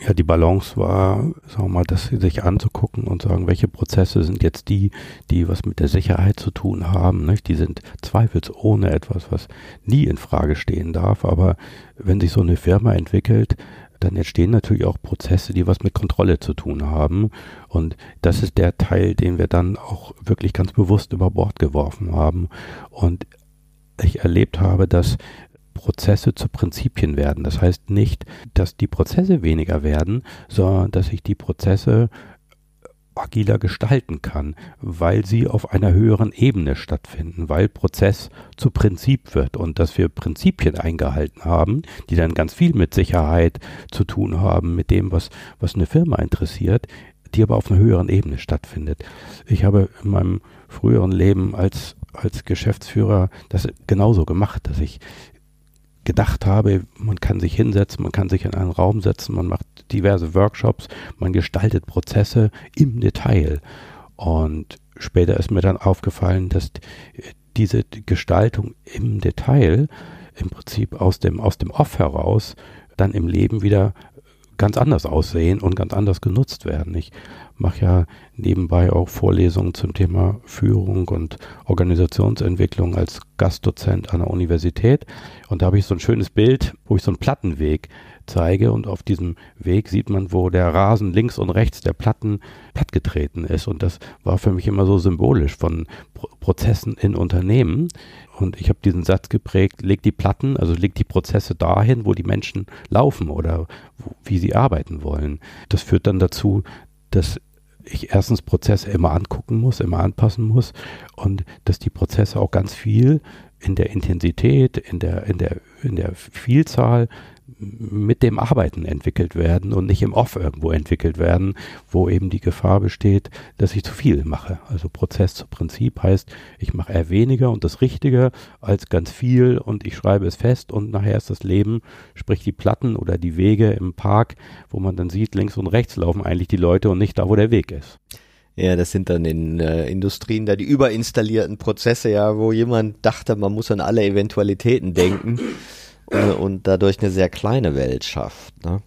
Ja, die Balance war, sagen wir mal, das sich anzugucken und sagen, welche Prozesse sind jetzt die, die was mit der Sicherheit zu tun haben. Nicht? Die sind zweifelsohne etwas, was nie in Frage stehen darf. Aber wenn sich so eine Firma entwickelt, dann entstehen natürlich auch Prozesse, die was mit Kontrolle zu tun haben. Und das ist der Teil, den wir dann auch wirklich ganz bewusst über Bord geworfen haben. Und ich erlebt habe, dass Prozesse zu Prinzipien werden. Das heißt nicht, dass die Prozesse weniger werden, sondern dass ich die Prozesse agiler gestalten kann, weil sie auf einer höheren Ebene stattfinden, weil Prozess zu Prinzip wird und dass wir Prinzipien eingehalten haben, die dann ganz viel mit Sicherheit zu tun haben, mit dem, was, was eine Firma interessiert, die aber auf einer höheren Ebene stattfindet. Ich habe in meinem früheren Leben als als Geschäftsführer das genauso gemacht, dass ich gedacht habe, man kann sich hinsetzen, man kann sich in einen Raum setzen, man macht diverse Workshops, man gestaltet Prozesse im Detail. Und später ist mir dann aufgefallen, dass diese Gestaltung im Detail im Prinzip aus dem, aus dem Off heraus dann im Leben wieder ganz anders aussehen und ganz anders genutzt werden. Ich mache ja nebenbei auch Vorlesungen zum Thema Führung und Organisationsentwicklung als Gastdozent an der Universität. Und da habe ich so ein schönes Bild, wo ich so einen Plattenweg zeige und auf diesem Weg sieht man, wo der Rasen links und rechts der Platten plattgetreten ist. Und das war für mich immer so symbolisch von Pro Prozessen in Unternehmen. Und ich habe diesen Satz geprägt, leg die Platten, also leg die Prozesse dahin, wo die Menschen laufen oder wo, wie sie arbeiten wollen. Das führt dann dazu, dass ich erstens Prozesse immer angucken muss, immer anpassen muss und dass die Prozesse auch ganz viel in der Intensität, in der, in der, in der Vielzahl mit dem Arbeiten entwickelt werden und nicht im Off irgendwo entwickelt werden, wo eben die Gefahr besteht, dass ich zu viel mache. Also Prozess zu Prinzip heißt, ich mache eher weniger und das Richtige als ganz viel und ich schreibe es fest und nachher ist das Leben, sprich die Platten oder die Wege im Park, wo man dann sieht, links und rechts laufen eigentlich die Leute und nicht da, wo der Weg ist. Ja, das sind dann in äh, Industrien da die überinstallierten Prozesse, ja, wo jemand dachte, man muss an alle Eventualitäten denken äh, und dadurch eine sehr kleine Welt schafft. Ne?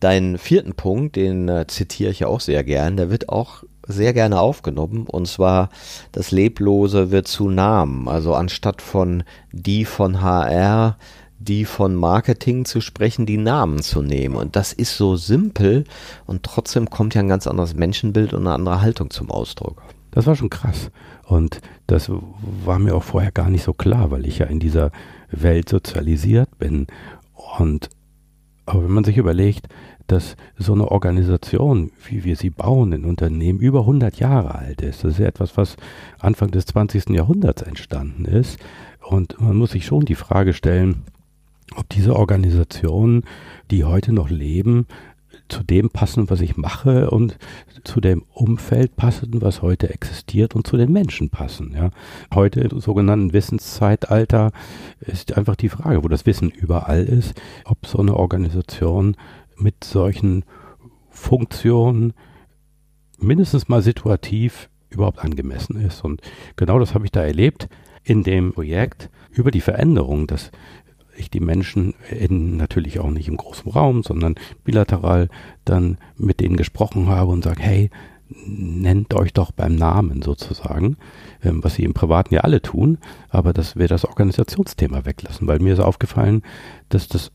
Deinen vierten Punkt, den äh, zitiere ich ja auch sehr gern, der wird auch sehr gerne aufgenommen und zwar das Leblose wird zu Namen. Also anstatt von die von HR, die von Marketing zu sprechen, die Namen zu nehmen. Und das ist so simpel und trotzdem kommt ja ein ganz anderes Menschenbild und eine andere Haltung zum Ausdruck. Das war schon krass. Und das war mir auch vorher gar nicht so klar, weil ich ja in dieser Welt sozialisiert bin. Und aber wenn man sich überlegt, dass so eine Organisation, wie wir sie bauen in Unternehmen, über 100 Jahre alt ist. Das ist etwas, was Anfang des 20. Jahrhunderts entstanden ist. Und man muss sich schon die Frage stellen, ob diese Organisationen, die heute noch leben, zu dem passen, was ich mache und zu dem Umfeld passen, was heute existiert und zu den Menschen passen. Ja. Heute im sogenannten Wissenszeitalter ist einfach die Frage, wo das Wissen überall ist, ob so eine Organisation mit solchen Funktionen mindestens mal situativ überhaupt angemessen ist. Und genau das habe ich da erlebt in dem Projekt über die Veränderung, dass ich die Menschen in, natürlich auch nicht im großen Raum, sondern bilateral dann mit denen gesprochen habe und sage, hey, nennt euch doch beim Namen sozusagen, ähm, was sie im Privaten ja alle tun, aber dass wir das Organisationsthema weglassen, weil mir ist aufgefallen, dass das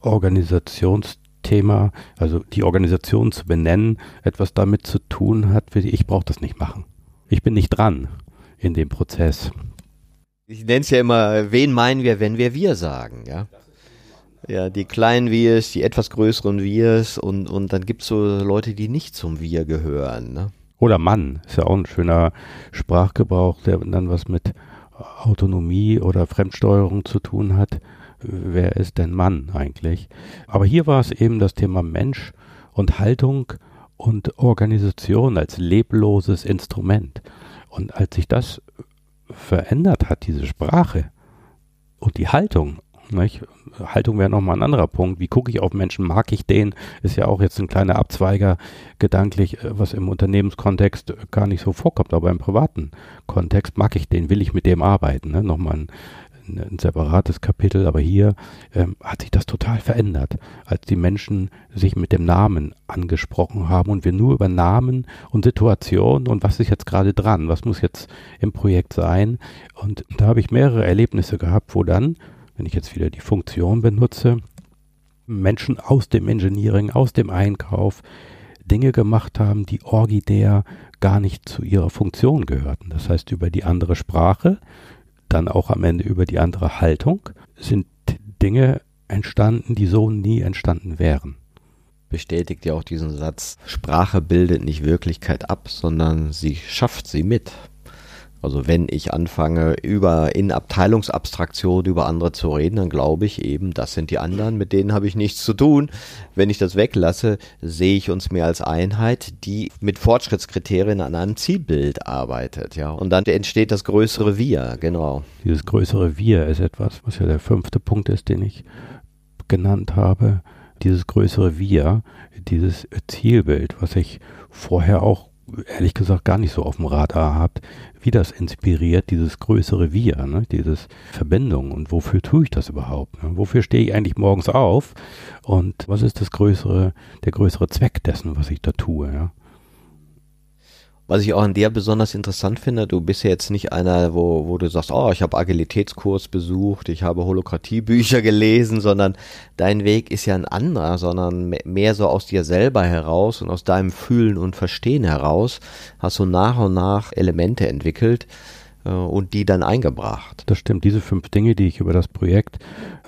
Organisationsthema, also die Organisation zu benennen, etwas damit zu tun hat, wie ich brauche das nicht machen. Ich bin nicht dran in dem Prozess. Ich nenne es ja immer, wen meinen wir, wenn wir wir sagen, ja? Ja, die kleinen Wirs, die etwas größeren Wirs und, und dann gibt es so Leute, die nicht zum Wir gehören. Ne? Oder Mann, ist ja auch ein schöner Sprachgebrauch, der dann was mit Autonomie oder Fremdsteuerung zu tun hat. Wer ist denn Mann eigentlich? Aber hier war es eben das Thema Mensch und Haltung und Organisation als lebloses Instrument. Und als ich das verändert hat, diese Sprache und die Haltung Nicht? Haltung wäre nochmal ein anderer Punkt. Wie gucke ich auf Menschen? Mag ich den? Ist ja auch jetzt ein kleiner Abzweiger gedanklich, äh, was im Unternehmenskontext gar nicht so vorkommt, aber im privaten Kontext mag ich den, will ich mit dem arbeiten. Ne? Nochmal ein, ein separates Kapitel, aber hier ähm, hat sich das total verändert, als die Menschen sich mit dem Namen angesprochen haben und wir nur über Namen und Situation und was ist jetzt gerade dran, was muss jetzt im Projekt sein. Und da habe ich mehrere Erlebnisse gehabt, wo dann, wenn ich jetzt wieder die Funktion benutze, Menschen aus dem Engineering, aus dem Einkauf Dinge gemacht haben, die originär gar nicht zu ihrer Funktion gehörten. Das heißt, über die andere Sprache, dann auch am Ende über die andere Haltung, sind Dinge entstanden, die so nie entstanden wären. Bestätigt ja auch diesen Satz, Sprache bildet nicht Wirklichkeit ab, sondern sie schafft sie mit. Also wenn ich anfange, über in Abteilungsabstraktion über andere zu reden, dann glaube ich eben, das sind die anderen, mit denen habe ich nichts zu tun. Wenn ich das weglasse, sehe ich uns mehr als Einheit, die mit Fortschrittskriterien an einem Zielbild arbeitet, ja. Und dann entsteht das größere Wir, genau. Dieses größere Wir ist etwas, was ja der fünfte Punkt ist, den ich genannt habe. Dieses größere Wir, dieses Zielbild, was ich vorher auch ehrlich gesagt gar nicht so auf dem Radar habt, wie das inspiriert, dieses größere Wir, ne? dieses Verbindung und wofür tue ich das überhaupt? Ne? Wofür stehe ich eigentlich morgens auf und was ist das größere, der größere Zweck dessen, was ich da tue? Ja? Was ich auch an dir besonders interessant finde, du bist ja jetzt nicht einer, wo, wo du sagst, oh, ich habe Agilitätskurs besucht, ich habe Holokratiebücher gelesen, sondern dein Weg ist ja ein anderer, sondern mehr so aus dir selber heraus und aus deinem Fühlen und Verstehen heraus hast du nach und nach Elemente entwickelt äh, und die dann eingebracht. Das stimmt, diese fünf Dinge, die ich über das Projekt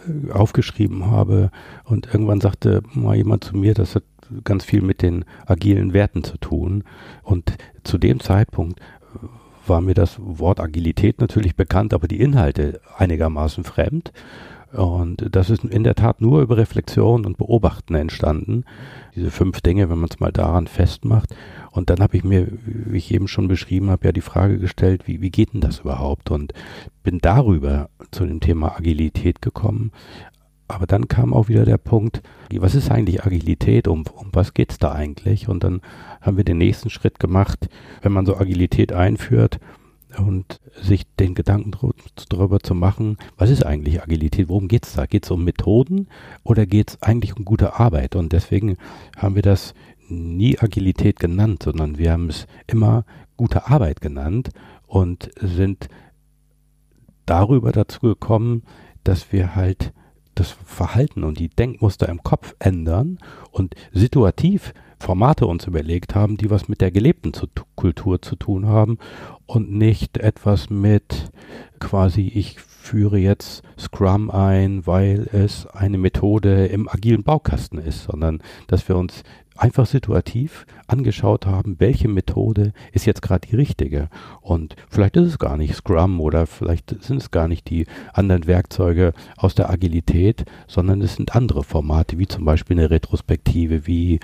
äh, aufgeschrieben habe und irgendwann sagte mal jemand zu mir, das hat ganz viel mit den agilen Werten zu tun. Und zu dem Zeitpunkt war mir das Wort Agilität natürlich bekannt, aber die Inhalte einigermaßen fremd. Und das ist in der Tat nur über Reflexion und Beobachten entstanden. Diese fünf Dinge, wenn man es mal daran festmacht. Und dann habe ich mir, wie ich eben schon beschrieben habe, ja die Frage gestellt, wie, wie geht denn das überhaupt? Und bin darüber zu dem Thema Agilität gekommen. Aber dann kam auch wieder der Punkt, was ist eigentlich Agilität? Um, um was geht's da eigentlich? Und dann haben wir den nächsten Schritt gemacht, wenn man so Agilität einführt und sich den Gedanken darüber zu machen, was ist eigentlich Agilität? Worum geht's da? Geht's um Methoden oder geht's eigentlich um gute Arbeit? Und deswegen haben wir das nie Agilität genannt, sondern wir haben es immer gute Arbeit genannt und sind darüber dazu gekommen, dass wir halt das Verhalten und die Denkmuster im Kopf ändern und situativ Formate uns überlegt haben, die was mit der gelebten zu Kultur zu tun haben und nicht etwas mit quasi ich führe jetzt Scrum ein, weil es eine Methode im agilen Baukasten ist, sondern dass wir uns einfach situativ angeschaut haben, welche Methode ist jetzt gerade die richtige. Und vielleicht ist es gar nicht Scrum oder vielleicht sind es gar nicht die anderen Werkzeuge aus der Agilität, sondern es sind andere Formate, wie zum Beispiel eine Retrospektive, wie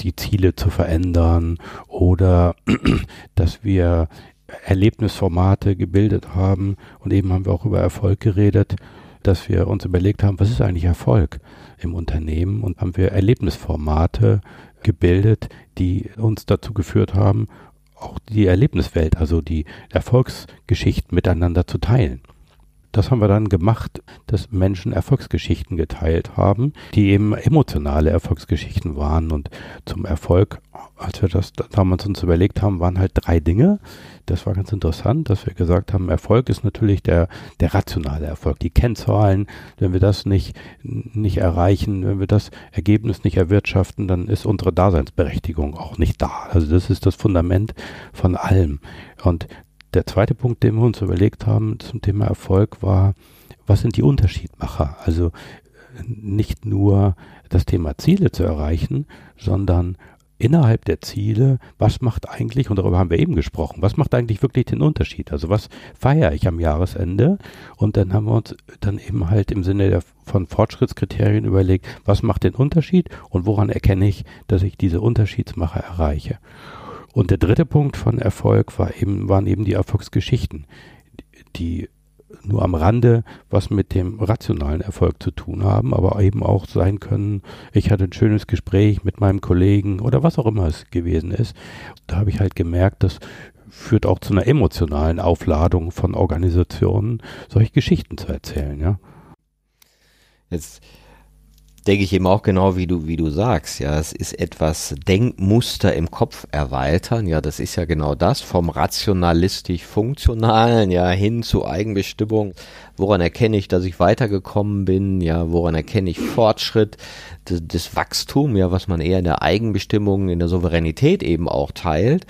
die Ziele zu verändern oder dass wir Erlebnisformate gebildet haben und eben haben wir auch über Erfolg geredet, dass wir uns überlegt haben, was ist eigentlich Erfolg im Unternehmen und haben wir Erlebnisformate gebildet, die uns dazu geführt haben, auch die Erlebniswelt, also die Erfolgsgeschichten miteinander zu teilen. Das haben wir dann gemacht, dass Menschen Erfolgsgeschichten geteilt haben, die eben emotionale Erfolgsgeschichten waren. Und zum Erfolg, als wir das damals uns überlegt haben, waren halt drei Dinge. Das war ganz interessant, dass wir gesagt haben, Erfolg ist natürlich der, der rationale Erfolg, die Kennzahlen. Wenn wir das nicht, nicht erreichen, wenn wir das Ergebnis nicht erwirtschaften, dann ist unsere Daseinsberechtigung auch nicht da. Also das ist das Fundament von allem. Und der zweite Punkt, den wir uns überlegt haben zum Thema Erfolg, war, was sind die Unterschiedmacher? Also nicht nur das Thema Ziele zu erreichen, sondern innerhalb der Ziele, was macht eigentlich, und darüber haben wir eben gesprochen, was macht eigentlich wirklich den Unterschied? Also was feiere ich am Jahresende? Und dann haben wir uns dann eben halt im Sinne der, von Fortschrittskriterien überlegt, was macht den Unterschied und woran erkenne ich, dass ich diese Unterschiedsmacher erreiche? Und der dritte Punkt von Erfolg war eben, waren eben die Erfolgsgeschichten, die nur am Rande was mit dem rationalen Erfolg zu tun haben, aber eben auch sein können, ich hatte ein schönes Gespräch mit meinem Kollegen oder was auch immer es gewesen ist. Da habe ich halt gemerkt, das führt auch zu einer emotionalen Aufladung von Organisationen, solche Geschichten zu erzählen, ja. Jetzt denke ich eben auch genau wie du, wie du sagst. Ja, es ist etwas Denkmuster im Kopf erweitern. Ja, das ist ja genau das vom rationalistisch-funktionalen ja hin zu Eigenbestimmung. Woran erkenne ich, dass ich weitergekommen bin? Ja, woran erkenne ich Fortschritt? Das, das Wachstum, ja, was man eher in der Eigenbestimmung, in der Souveränität eben auch teilt.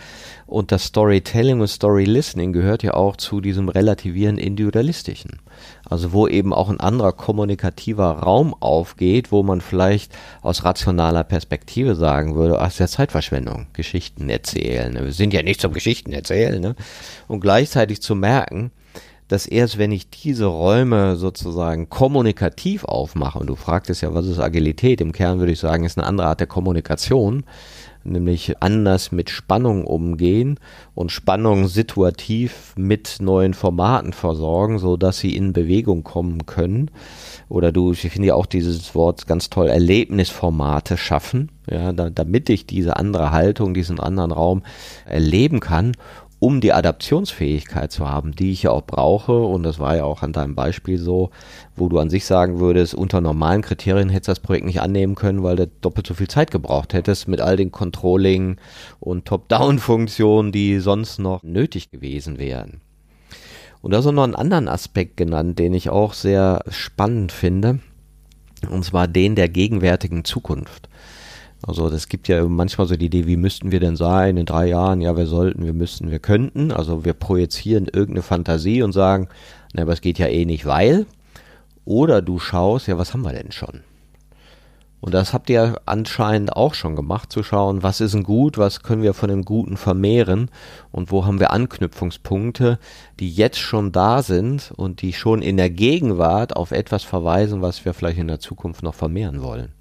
Und das Storytelling und Story Listening gehört ja auch zu diesem relativieren Individualistischen. Also wo eben auch ein anderer kommunikativer Raum aufgeht, wo man vielleicht aus rationaler Perspektive sagen würde, ach, ist ja Zeitverschwendung, Geschichten erzählen. Wir sind ja nicht zum Geschichten erzählen. Ne? Und gleichzeitig zu merken, dass erst wenn ich diese Räume sozusagen kommunikativ aufmache, und du fragtest ja, was ist Agilität? Im Kern würde ich sagen, ist eine andere Art der Kommunikation, nämlich anders mit Spannung umgehen und Spannung situativ mit neuen Formaten versorgen, so dass sie in Bewegung kommen können. Oder du, ich finde ja auch dieses Wort ganz toll, Erlebnisformate schaffen, ja, da, damit ich diese andere Haltung, diesen anderen Raum erleben kann um die Adaptionsfähigkeit zu haben, die ich ja auch brauche, und das war ja auch an deinem Beispiel so, wo du an sich sagen würdest, unter normalen Kriterien hättest du das Projekt nicht annehmen können, weil du doppelt so viel Zeit gebraucht hättest mit all den Controlling und Top-Down-Funktionen, die sonst noch nötig gewesen wären. Und da ist auch noch einen anderen Aspekt genannt, den ich auch sehr spannend finde, und zwar den der gegenwärtigen Zukunft. Also das gibt ja manchmal so die Idee, wie müssten wir denn sein in drei Jahren? Ja, wir sollten, wir müssten, wir könnten. Also wir projizieren irgendeine Fantasie und sagen, na, aber es geht ja eh nicht, weil. Oder du schaust, ja, was haben wir denn schon? Und das habt ihr anscheinend auch schon gemacht, zu schauen, was ist denn gut, was können wir von dem Guten vermehren und wo haben wir Anknüpfungspunkte, die jetzt schon da sind und die schon in der Gegenwart auf etwas verweisen, was wir vielleicht in der Zukunft noch vermehren wollen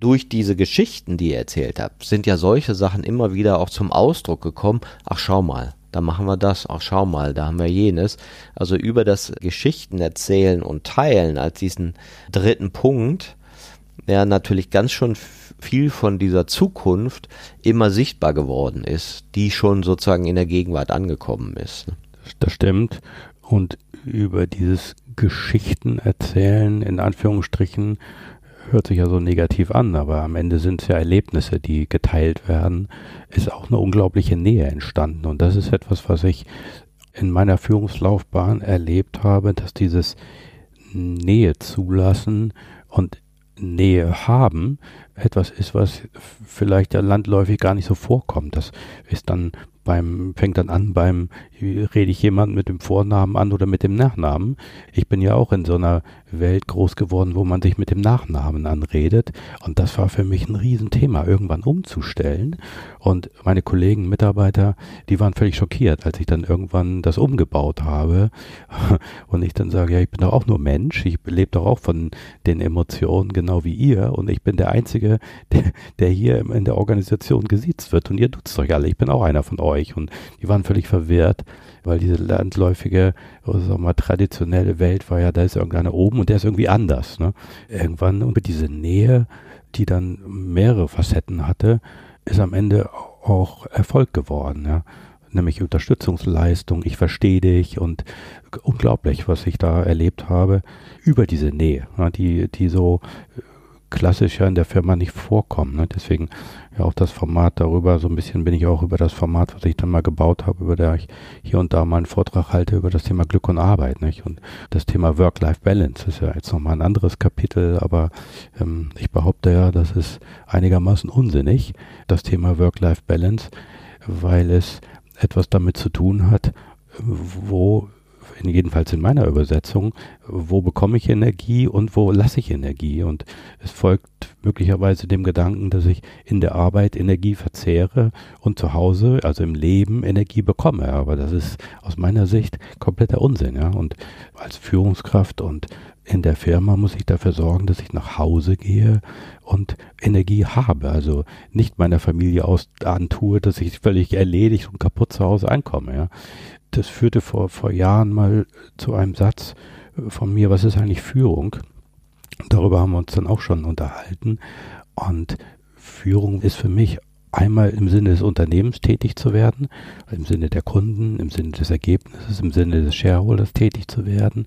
durch diese Geschichten, die ihr erzählt habt, sind ja solche Sachen immer wieder auch zum Ausdruck gekommen. Ach, schau mal, da machen wir das, ach, schau mal, da haben wir jenes. Also über das Geschichten erzählen und teilen als diesen dritten Punkt, ja, natürlich ganz schon viel von dieser Zukunft immer sichtbar geworden ist, die schon sozusagen in der Gegenwart angekommen ist. Ne? Das stimmt. Und über dieses Geschichten erzählen, in Anführungsstrichen, hört sich ja so negativ an, aber am Ende sind es ja Erlebnisse, die geteilt werden, ist auch eine unglaubliche Nähe entstanden. Und das ist etwas, was ich in meiner Führungslaufbahn erlebt habe, dass dieses Nähe zulassen und Nähe haben etwas ist, was vielleicht landläufig gar nicht so vorkommt. Das ist dann beim, fängt dann an beim, rede ich jemanden mit dem Vornamen an oder mit dem Nachnamen. Ich bin ja auch in so einer Welt groß geworden, wo man sich mit dem Nachnamen anredet. Und das war für mich ein Riesenthema, irgendwann umzustellen. Und meine Kollegen, Mitarbeiter, die waren völlig schockiert, als ich dann irgendwann das umgebaut habe. Und ich dann sage, ja, ich bin doch auch nur Mensch. Ich lebe doch auch von den Emotionen, genau wie ihr. Und ich bin der Einzige, der, der hier in der Organisation gesiezt wird. Und ihr tut's euch alle. Ich bin auch einer von euch. Und die waren völlig verwirrt weil diese landläufige, sagen mal, traditionelle Welt war ja, da ist irgendeiner oben und der ist irgendwie anders. Ne? Irgendwann und diese Nähe, die dann mehrere Facetten hatte, ist am Ende auch Erfolg geworden. Ja? nämlich Unterstützungsleistung, ich verstehe dich und unglaublich, was ich da erlebt habe über diese Nähe, die, die so klassisch ja in der Firma nicht vorkommen. Ne? Deswegen ja auch das Format darüber, so ein bisschen bin ich auch über das Format, was ich dann mal gebaut habe, über der ich hier und da mal einen Vortrag halte über das Thema Glück und Arbeit. Nicht? Und das Thema Work-Life-Balance ist ja jetzt nochmal ein anderes Kapitel, aber ähm, ich behaupte ja, das ist einigermaßen unsinnig, das Thema Work-Life-Balance, weil es etwas damit zu tun hat, wo jedenfalls in meiner Übersetzung, wo bekomme ich Energie und wo lasse ich Energie. Und es folgt möglicherweise dem Gedanken, dass ich in der Arbeit Energie verzehre und zu Hause, also im Leben, Energie bekomme. Aber das ist aus meiner Sicht kompletter Unsinn. Ja? Und als Führungskraft und in der Firma muss ich dafür sorgen, dass ich nach Hause gehe und Energie habe. Also nicht meiner Familie aus antue, dass ich völlig erledigt und kaputt zu Hause ankomme. Ja? Das führte vor, vor Jahren mal zu einem Satz von mir, was ist eigentlich Führung? Darüber haben wir uns dann auch schon unterhalten. Und Führung ist für mich einmal im Sinne des Unternehmens tätig zu werden, im Sinne der Kunden, im Sinne des Ergebnisses, im Sinne des Shareholders tätig zu werden,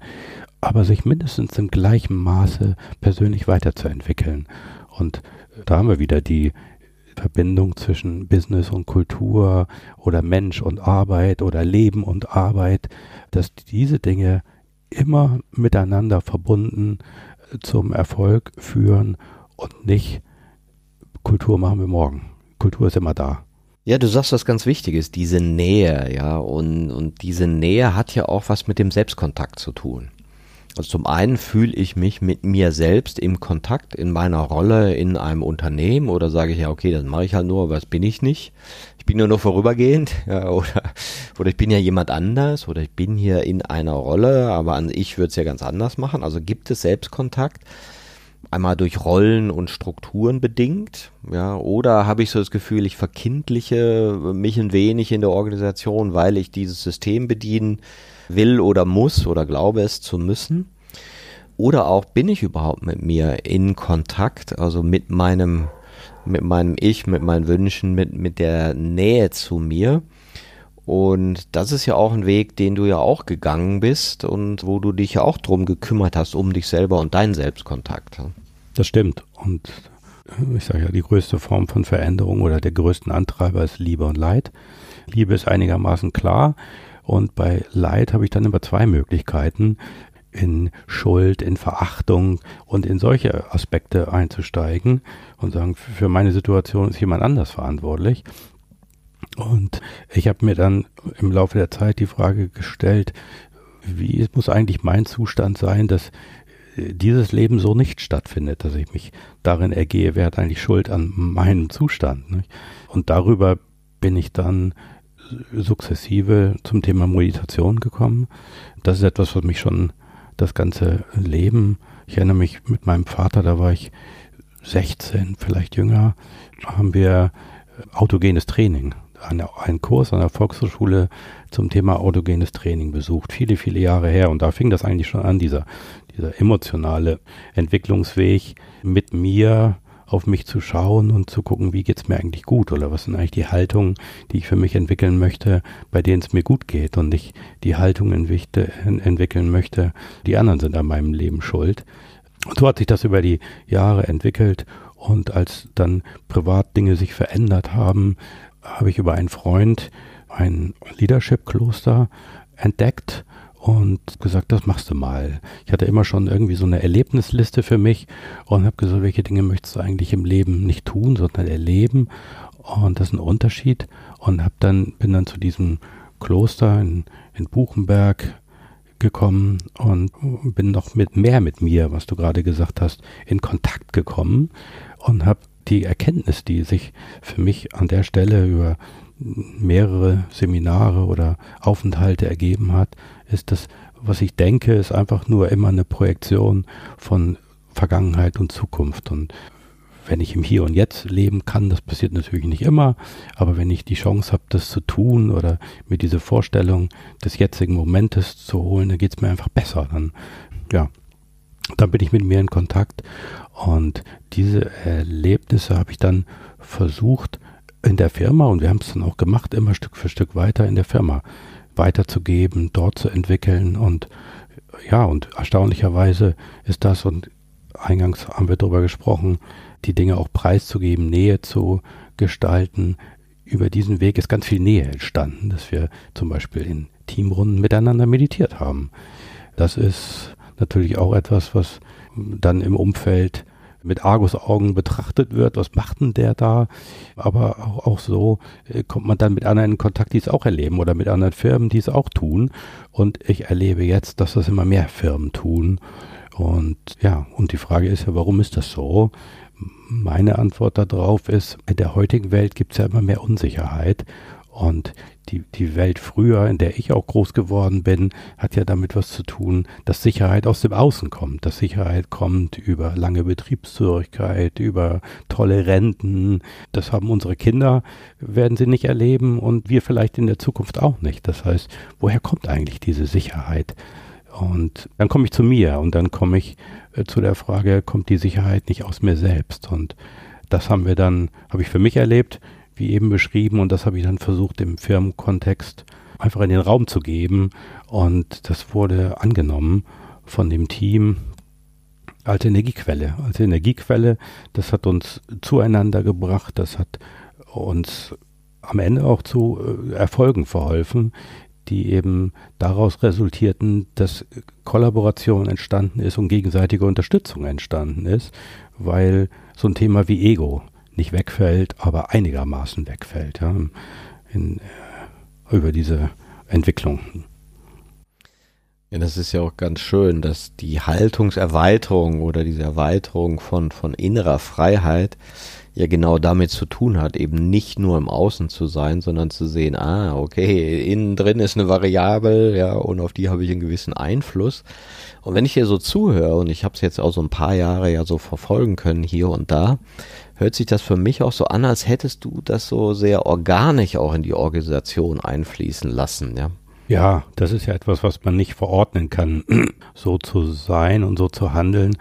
aber sich mindestens im gleichen Maße persönlich weiterzuentwickeln. Und da haben wir wieder die Verbindung zwischen Business und Kultur oder Mensch und Arbeit oder Leben und Arbeit, dass diese Dinge immer miteinander verbunden zum Erfolg führen und nicht Kultur machen wir morgen. Kultur ist immer da. Ja, du sagst was ganz Wichtiges, diese Nähe, ja, und, und diese Nähe hat ja auch was mit dem Selbstkontakt zu tun. Also zum einen fühle ich mich mit mir selbst im Kontakt in meiner Rolle in einem Unternehmen oder sage ich ja, okay, das mache ich halt nur, das bin ich nicht. Ich bin nur noch vorübergehend ja, oder, oder ich bin ja jemand anders oder ich bin hier in einer Rolle, aber an ich würde es ja ganz anders machen. Also gibt es Selbstkontakt einmal durch Rollen und Strukturen bedingt, ja, oder habe ich so das Gefühl, ich verkindliche mich ein wenig in der Organisation, weil ich dieses System bedienen will oder muss oder glaube es zu müssen? Oder auch bin ich überhaupt mit mir in Kontakt, also mit meinem, mit meinem Ich, mit meinen Wünschen, mit, mit der Nähe zu mir? Und das ist ja auch ein Weg, den du ja auch gegangen bist und wo du dich ja auch drum gekümmert hast, um dich selber und deinen Selbstkontakt. Das stimmt. Und äh, ich sage ja, die größte Form von Veränderung oder der größten Antreiber ist Liebe und Leid. Liebe ist einigermaßen klar. Und bei Leid habe ich dann immer zwei Möglichkeiten, in Schuld, in Verachtung und in solche Aspekte einzusteigen und sagen, für meine Situation ist jemand anders verantwortlich. Und ich habe mir dann im Laufe der Zeit die Frage gestellt, wie muss eigentlich mein Zustand sein, dass dieses Leben so nicht stattfindet, dass ich mich darin ergehe, wer hat eigentlich Schuld an meinem Zustand. Und darüber bin ich dann sukzessive zum Thema Meditation gekommen. Das ist etwas, was mich schon das ganze Leben, ich erinnere mich mit meinem Vater, da war ich 16, vielleicht jünger, haben wir autogenes Training, einen Kurs an der Volkshochschule zum Thema autogenes Training besucht, viele, viele Jahre her. Und da fing das eigentlich schon an, dieser dieser emotionale Entwicklungsweg mit mir auf mich zu schauen und zu gucken, wie geht's mir eigentlich gut oder was sind eigentlich die Haltungen, die ich für mich entwickeln möchte, bei denen es mir gut geht und nicht die Haltungen entwickeln möchte, die anderen sind an meinem Leben schuld. Und so hat sich das über die Jahre entwickelt und als dann privat Dinge sich verändert haben, habe ich über einen Freund ein Leadership-Kloster entdeckt und gesagt, das machst du mal. Ich hatte immer schon irgendwie so eine Erlebnisliste für mich und habe gesagt, welche Dinge möchtest du eigentlich im Leben nicht tun, sondern erleben. Und das ist ein Unterschied. Und habe dann bin dann zu diesem Kloster in, in Buchenberg gekommen und bin noch mit mehr mit mir, was du gerade gesagt hast, in Kontakt gekommen und habe die Erkenntnis, die sich für mich an der Stelle über mehrere Seminare oder Aufenthalte ergeben hat, ist das, was ich denke, ist einfach nur immer eine Projektion von Vergangenheit und Zukunft. Und wenn ich im Hier und Jetzt leben kann, das passiert natürlich nicht immer, aber wenn ich die Chance habe, das zu tun oder mir diese Vorstellung des jetzigen Momentes zu holen, dann geht es mir einfach besser. Dann, ja, dann bin ich mit mir in Kontakt. Und diese Erlebnisse habe ich dann versucht, in der Firma, und wir haben es dann auch gemacht, immer Stück für Stück weiter in der Firma weiterzugeben, dort zu entwickeln und ja, und erstaunlicherweise ist das, und eingangs haben wir darüber gesprochen, die Dinge auch preiszugeben, Nähe zu gestalten. Über diesen Weg ist ganz viel Nähe entstanden, dass wir zum Beispiel in Teamrunden miteinander meditiert haben. Das ist natürlich auch etwas, was dann im Umfeld mit Argusaugen betrachtet wird, was macht denn der da? Aber auch, auch so äh, kommt man dann mit anderen in Kontakt, die es auch erleben oder mit anderen Firmen, die es auch tun. Und ich erlebe jetzt, dass das immer mehr Firmen tun. Und ja, und die Frage ist ja, warum ist das so? Meine Antwort darauf ist, in der heutigen Welt gibt es ja immer mehr Unsicherheit. Und die, die Welt früher, in der ich auch groß geworden bin, hat ja damit was zu tun, dass Sicherheit aus dem Außen kommt. Dass Sicherheit kommt über lange Betriebszugehörigkeit, über tolle Renten. Das haben unsere Kinder, werden sie nicht erleben und wir vielleicht in der Zukunft auch nicht. Das heißt, woher kommt eigentlich diese Sicherheit? Und dann komme ich zu mir und dann komme ich äh, zu der Frage, kommt die Sicherheit nicht aus mir selbst? Und das haben wir dann, habe ich für mich erlebt wie eben beschrieben, und das habe ich dann versucht im Firmenkontext einfach in den Raum zu geben. Und das wurde angenommen von dem Team als Energiequelle. Als Energiequelle, das hat uns zueinander gebracht, das hat uns am Ende auch zu äh, Erfolgen verholfen, die eben daraus resultierten, dass Kollaboration entstanden ist und gegenseitige Unterstützung entstanden ist, weil so ein Thema wie Ego, nicht wegfällt, aber einigermaßen wegfällt, ja, in, äh, über diese Entwicklung. Ja, das ist ja auch ganz schön, dass die Haltungserweiterung oder diese Erweiterung von, von innerer Freiheit ja genau damit zu tun hat, eben nicht nur im Außen zu sein, sondern zu sehen, ah, okay, innen drin ist eine Variable, ja, und auf die habe ich einen gewissen Einfluss. Und wenn ich hier so zuhöre, und ich habe es jetzt auch so ein paar Jahre ja so verfolgen können hier und da, hört sich das für mich auch so an, als hättest du das so sehr organisch auch in die Organisation einfließen lassen, ja. Ja, das ist ja etwas, was man nicht verordnen kann. So zu sein und so zu handeln,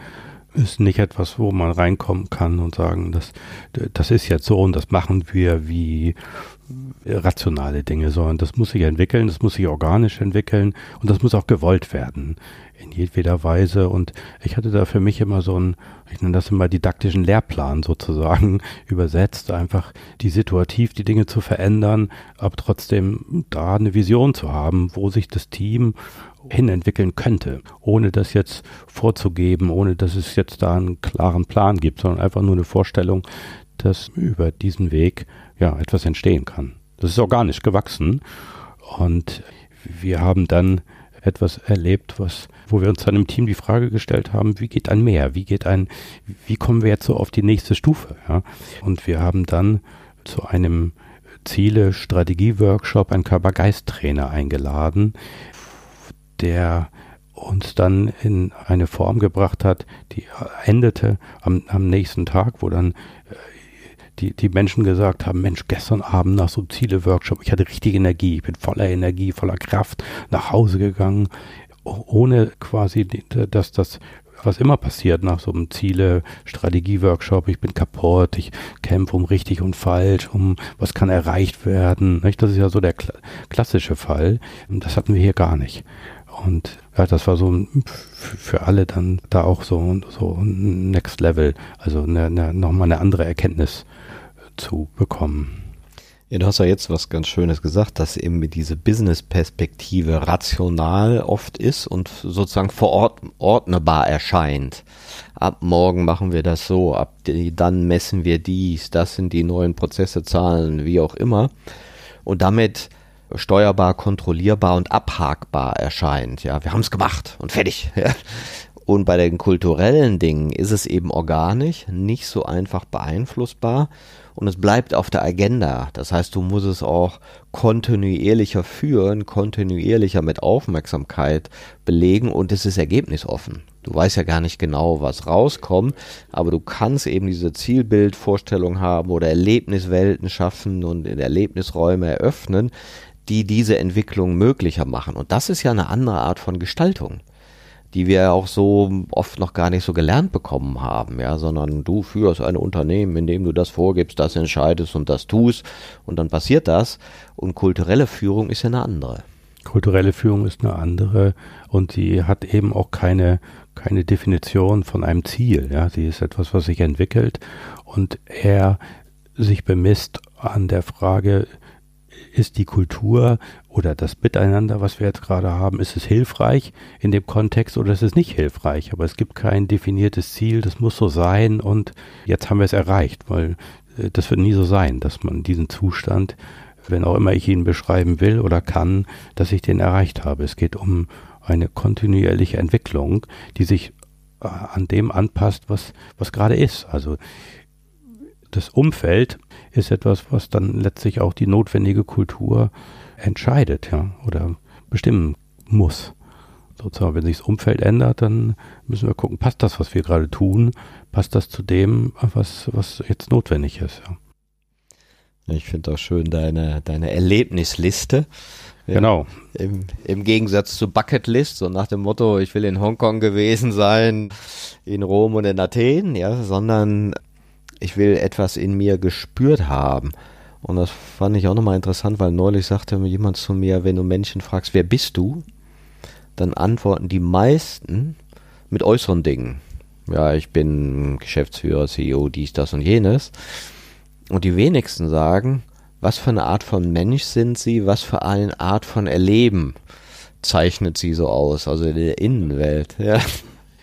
ist nicht etwas, wo man reinkommen kann und sagen, das, das ist jetzt so und das machen wir wie rationale Dinge, sondern das muss sich entwickeln, das muss sich organisch entwickeln und das muss auch gewollt werden in jedweder Weise. Und ich hatte da für mich immer so einen, ich nenne das immer didaktischen Lehrplan sozusagen übersetzt, einfach die situativ die Dinge zu verändern, aber trotzdem da eine Vision zu haben, wo sich das Team hinentwickeln könnte, ohne das jetzt vorzugeben, ohne dass es jetzt da einen klaren Plan gibt, sondern einfach nur eine Vorstellung, dass über diesen Weg ja etwas entstehen kann. Das ist organisch gewachsen und wir haben dann etwas erlebt, was, wo wir uns dann im Team die Frage gestellt haben, wie geht ein mehr? Wie geht ein, wie kommen wir jetzt so auf die nächste Stufe? Ja? Und wir haben dann zu einem Ziele-Strategie-Workshop einen Körper-Geist-Trainer eingeladen, der uns dann in eine Form gebracht hat, die endete am, am nächsten Tag, wo dann die, die Menschen gesagt haben, Mensch, gestern Abend nach so einem Ziele-Workshop, ich hatte richtig Energie, ich bin voller Energie, voller Kraft nach Hause gegangen, ohne quasi, dass das was immer passiert nach so einem Ziele-Strategie-Workshop. Ich bin kaputt, ich kämpfe um richtig und falsch, um was kann erreicht werden. Nicht? Das ist ja so der klassische Fall. Das hatten wir hier gar nicht. Und ja, das war so für alle dann da auch so, so Next Level, also eine, eine, nochmal eine andere Erkenntnis zu bekommen. Ja, du hast ja jetzt was ganz Schönes gesagt, dass eben diese Business-Perspektive rational oft ist und sozusagen verordnbar erscheint. Ab morgen machen wir das so, ab die, dann messen wir dies, das sind die neuen Prozesse, Zahlen, wie auch immer. Und damit steuerbar, kontrollierbar und abhakbar erscheint. Ja, wir haben es gemacht und fertig. Und bei den kulturellen Dingen ist es eben organisch, nicht so einfach beeinflussbar und es bleibt auf der Agenda. Das heißt, du musst es auch kontinuierlicher führen, kontinuierlicher mit Aufmerksamkeit belegen und es ist ergebnisoffen. Du weißt ja gar nicht genau, was rauskommt, aber du kannst eben diese Zielbildvorstellung haben oder Erlebniswelten schaffen und Erlebnisräume eröffnen, die diese Entwicklung möglicher machen. Und das ist ja eine andere Art von Gestaltung, die wir auch so oft noch gar nicht so gelernt bekommen haben, ja, sondern du führst ein Unternehmen, in dem du das vorgibst, das entscheidest und das tust und dann passiert das. Und kulturelle Führung ist ja eine andere. Kulturelle Führung ist eine andere und sie hat eben auch keine, keine Definition von einem Ziel. Ja, sie ist etwas, was sich entwickelt und er sich bemisst an der Frage, ist die Kultur oder das Miteinander, was wir jetzt gerade haben, ist es hilfreich in dem Kontext oder ist es nicht hilfreich? Aber es gibt kein definiertes Ziel, das muss so sein und jetzt haben wir es erreicht, weil äh, das wird nie so sein, dass man diesen Zustand, wenn auch immer ich ihn beschreiben will oder kann, dass ich den erreicht habe. Es geht um eine kontinuierliche Entwicklung, die sich äh, an dem anpasst, was, was gerade ist. Also das Umfeld ist etwas, was dann letztlich auch die notwendige Kultur entscheidet, ja, oder bestimmen muss. Sozusagen, wenn sich das Umfeld ändert, dann müssen wir gucken, passt das, was wir gerade tun, passt das zu dem, was, was jetzt notwendig ist, ja. Ich finde auch schön deine, deine Erlebnisliste. Ja, genau. Im, Im Gegensatz zu Bucketlist, so nach dem Motto, ich will in Hongkong gewesen sein, in Rom und in Athen, ja, sondern ich will etwas in mir gespürt haben. Und das fand ich auch nochmal interessant, weil neulich sagte jemand zu mir, wenn du Menschen fragst, wer bist du, dann antworten die meisten mit äußeren Dingen. Ja, ich bin Geschäftsführer, CEO, dies, das und jenes. Und die wenigsten sagen, was für eine Art von Mensch sind sie, was für eine Art von Erleben zeichnet sie so aus, also in der Innenwelt. Ja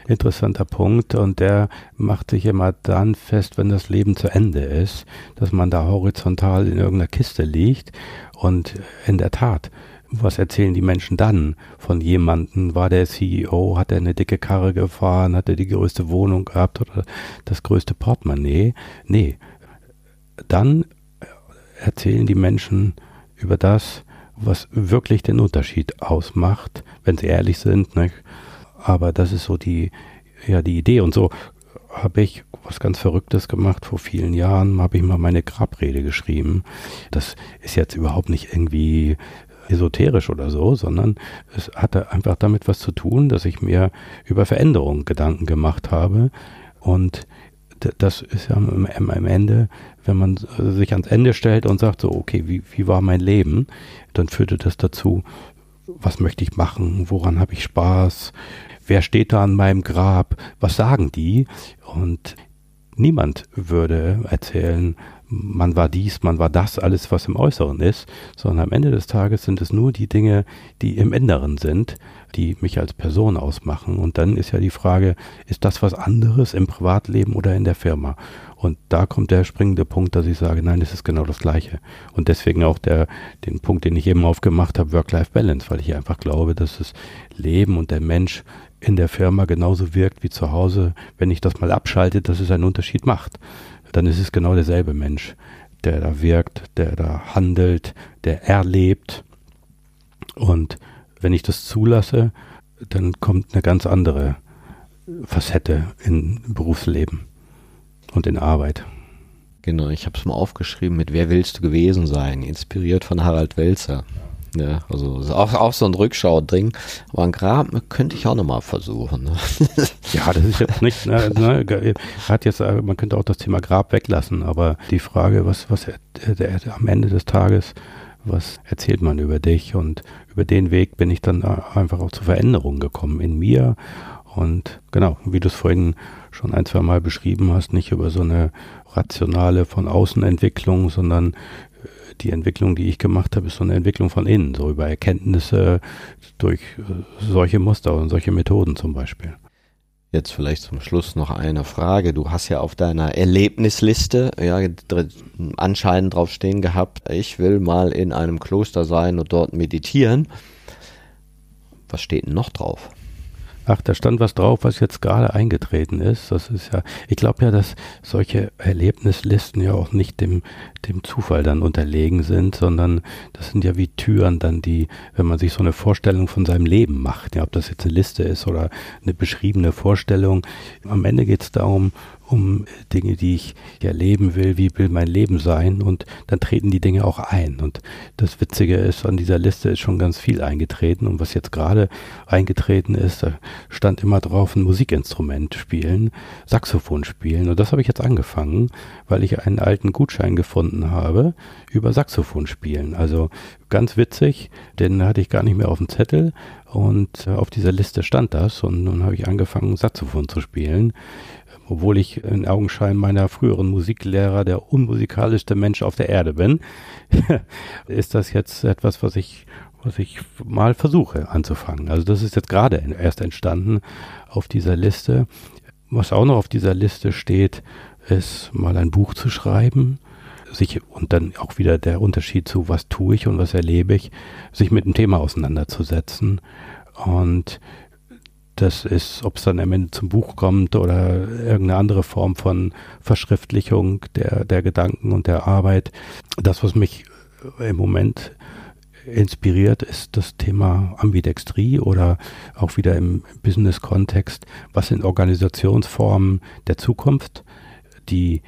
interessanter Punkt und der macht sich immer dann fest, wenn das Leben zu Ende ist, dass man da horizontal in irgendeiner Kiste liegt und in der Tat, was erzählen die Menschen dann von jemandem? War der CEO, hat er eine dicke Karre gefahren, hat er die größte Wohnung gehabt oder das größte Portemonnaie? Nee. Dann erzählen die Menschen über das, was wirklich den Unterschied ausmacht, wenn sie ehrlich sind. Nicht? Aber das ist so die, ja, die Idee. Und so habe ich was ganz Verrücktes gemacht. Vor vielen Jahren habe ich mal meine Grabrede geschrieben. Das ist jetzt überhaupt nicht irgendwie esoterisch oder so, sondern es hatte einfach damit was zu tun, dass ich mir über Veränderungen Gedanken gemacht habe. Und das ist ja am, am Ende, wenn man sich ans Ende stellt und sagt so, okay, wie, wie war mein Leben, dann führte das dazu, was möchte ich machen, woran habe ich Spaß, wer steht da an meinem Grab, was sagen die? Und niemand würde erzählen, man war dies, man war das, alles was im Äußeren ist, sondern am Ende des Tages sind es nur die Dinge, die im Inneren sind, die mich als Person ausmachen. Und dann ist ja die Frage, ist das was anderes im Privatleben oder in der Firma? Und da kommt der springende Punkt, dass ich sage, nein, es ist genau das Gleiche. Und deswegen auch der, den Punkt, den ich eben aufgemacht habe, Work-Life-Balance, weil ich einfach glaube, dass das Leben und der Mensch in der Firma genauso wirkt wie zu Hause, wenn ich das mal abschalte, dass es einen Unterschied macht. Dann ist es genau derselbe Mensch, der da wirkt, der da handelt, der erlebt. Und wenn ich das zulasse, dann kommt eine ganz andere Facette in Berufsleben und in Arbeit. Genau, ich habe es mal aufgeschrieben mit Wer willst du gewesen sein? Inspiriert von Harald Welzer. Ja, also auch, auch so ein Rückschau-Ding. Aber ein Grab könnte ich auch nochmal versuchen. Ne? Ja, das ist jetzt nicht, ne, ne, hat jetzt, äh, man könnte auch das Thema Grab weglassen, aber die Frage, was, was der, der, am Ende des Tages, was erzählt man über dich? Und über den Weg bin ich dann einfach auch zur Veränderung gekommen in mir. Und genau, wie du es vorhin schon ein, zwei Mal beschrieben hast, nicht über so eine rationale von außen Entwicklung, sondern die Entwicklung, die ich gemacht habe, ist so eine Entwicklung von innen, so über Erkenntnisse durch äh, solche Muster und solche Methoden zum Beispiel. Jetzt vielleicht zum Schluss noch eine Frage. Du hast ja auf deiner Erlebnisliste ja anscheinend drauf stehen gehabt, ich will mal in einem Kloster sein und dort meditieren. Was steht denn noch drauf? Ach, da stand was drauf, was jetzt gerade eingetreten ist. Das ist ja, ich glaube ja, dass solche Erlebnislisten ja auch nicht dem, dem Zufall dann unterlegen sind, sondern das sind ja wie Türen dann, die, wenn man sich so eine Vorstellung von seinem Leben macht, ja, ob das jetzt eine Liste ist oder eine beschriebene Vorstellung, am Ende geht es darum, um Dinge, die ich erleben will, wie will mein Leben sein? Und dann treten die Dinge auch ein. Und das Witzige ist, an dieser Liste ist schon ganz viel eingetreten. Und was jetzt gerade eingetreten ist, da stand immer drauf ein Musikinstrument spielen, Saxophon spielen. Und das habe ich jetzt angefangen, weil ich einen alten Gutschein gefunden habe über Saxophon spielen. Also ganz witzig, den hatte ich gar nicht mehr auf dem Zettel. Und auf dieser Liste stand das. Und nun habe ich angefangen Saxophon zu spielen obwohl ich in Augenschein meiner früheren Musiklehrer der unmusikalischste Mensch auf der Erde bin, ist das jetzt etwas, was ich, was ich mal versuche anzufangen. Also das ist jetzt gerade erst entstanden auf dieser Liste. Was auch noch auf dieser Liste steht, ist mal ein Buch zu schreiben, sich und dann auch wieder der Unterschied zu was tue ich und was erlebe ich, sich mit dem Thema auseinanderzusetzen und das ist, ob es dann am Ende zum Buch kommt oder irgendeine andere Form von Verschriftlichung der, der Gedanken und der Arbeit. Das, was mich im Moment inspiriert, ist das Thema Ambidextrie oder auch wieder im Business-Kontext, was sind Organisationsformen der Zukunft, die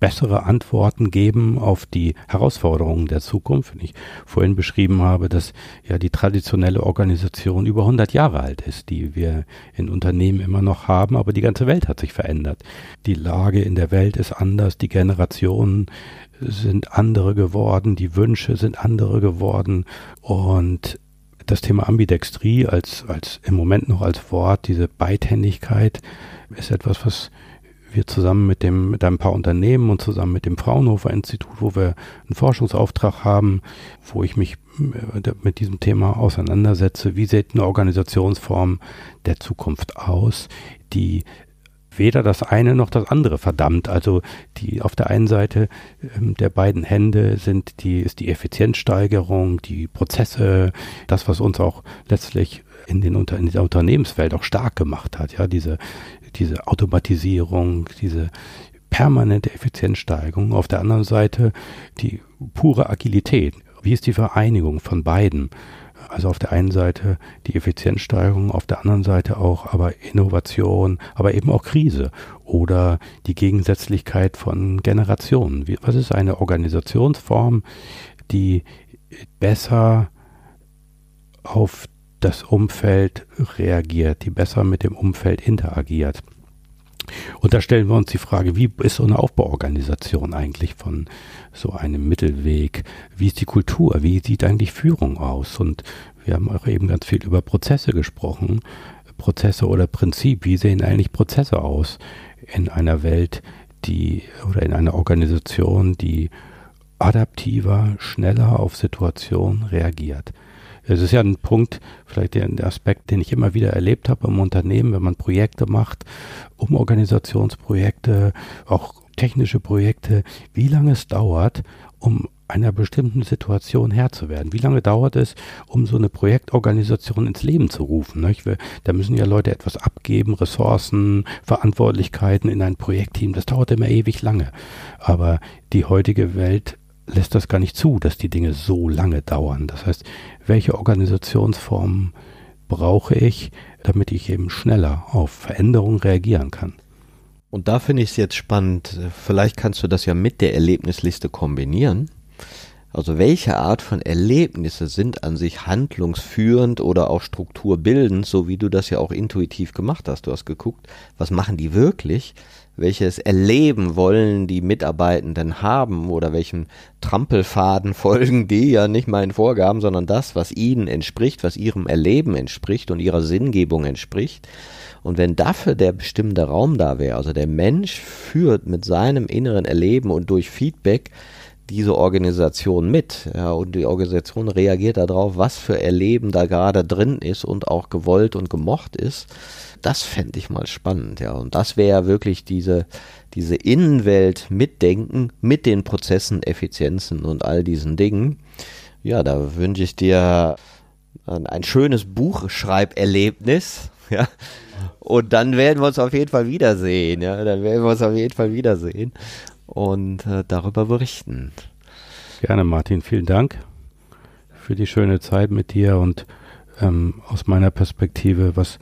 bessere Antworten geben auf die Herausforderungen der Zukunft. Wenn ich vorhin beschrieben habe, dass ja die traditionelle Organisation über 100 Jahre alt ist, die wir in Unternehmen immer noch haben, aber die ganze Welt hat sich verändert. Die Lage in der Welt ist anders, die Generationen sind andere geworden, die Wünsche sind andere geworden und das Thema Ambidextrie als, als im Moment noch als Wort, diese Beidhändigkeit, ist etwas, was wir zusammen mit dem, mit ein paar Unternehmen und zusammen mit dem Fraunhofer Institut, wo wir einen Forschungsauftrag haben, wo ich mich äh, mit diesem Thema auseinandersetze. Wie sieht eine Organisationsform der Zukunft aus, die weder das eine noch das andere verdammt. Also die auf der einen Seite ähm, der beiden Hände sind die ist die Effizienzsteigerung, die Prozesse, das was uns auch letztlich in den Unter in der Unternehmenswelt auch stark gemacht hat. Ja, diese diese Automatisierung, diese permanente Effizienzsteigerung. Auf der anderen Seite die pure Agilität. Wie ist die Vereinigung von beiden? Also auf der einen Seite die Effizienzsteigerung, auf der anderen Seite auch aber Innovation, aber eben auch Krise oder die Gegensätzlichkeit von Generationen. Was ist eine Organisationsform, die besser auf das Umfeld reagiert, die besser mit dem Umfeld interagiert. Und da stellen wir uns die Frage, wie ist so eine Aufbauorganisation eigentlich von so einem Mittelweg? Wie ist die Kultur? Wie sieht eigentlich Führung aus? Und wir haben auch eben ganz viel über Prozesse gesprochen. Prozesse oder Prinzip. Wie sehen eigentlich Prozesse aus in einer Welt, die oder in einer Organisation, die adaptiver, schneller auf Situationen reagiert? Es ist ja ein Punkt, vielleicht der, Aspekt, den ich immer wieder erlebt habe im Unternehmen, wenn man Projekte macht, Umorganisationsprojekte, auch technische Projekte, wie lange es dauert, um einer bestimmten Situation Herr zu werden. Wie lange dauert es, um so eine Projektorganisation ins Leben zu rufen? Nicht? Da müssen ja Leute etwas abgeben, Ressourcen, Verantwortlichkeiten in ein Projektteam. Das dauert immer ewig lange. Aber die heutige Welt lässt das gar nicht zu, dass die Dinge so lange dauern. Das heißt, welche Organisationsformen brauche ich, damit ich eben schneller auf Veränderungen reagieren kann? Und da finde ich es jetzt spannend, vielleicht kannst du das ja mit der Erlebnisliste kombinieren. Also welche Art von Erlebnisse sind an sich handlungsführend oder auch strukturbildend, so wie du das ja auch intuitiv gemacht hast. Du hast geguckt, was machen die wirklich? welches Erleben wollen die Mitarbeitenden haben oder welchen Trampelfaden folgen die ja nicht meinen Vorgaben, sondern das, was ihnen entspricht, was ihrem Erleben entspricht und ihrer Sinngebung entspricht. Und wenn dafür der bestimmte Raum da wäre, also der Mensch führt mit seinem inneren Erleben und durch Feedback diese Organisation mit. Ja, und die Organisation reagiert darauf, was für Erleben da gerade drin ist und auch gewollt und gemocht ist das fände ich mal spannend, ja. Und das wäre wirklich diese, diese Innenwelt mitdenken mit den Prozessen, Effizienzen und all diesen Dingen. Ja, da wünsche ich dir ein, schönes Buchschreiberlebnis, ja. Und dann werden wir uns auf jeden Fall wiedersehen, ja. Dann werden wir uns auf jeden Fall wiedersehen und äh, darüber berichten. Gerne, Martin. Vielen Dank für die schöne Zeit mit dir und ähm, aus meiner Perspektive, was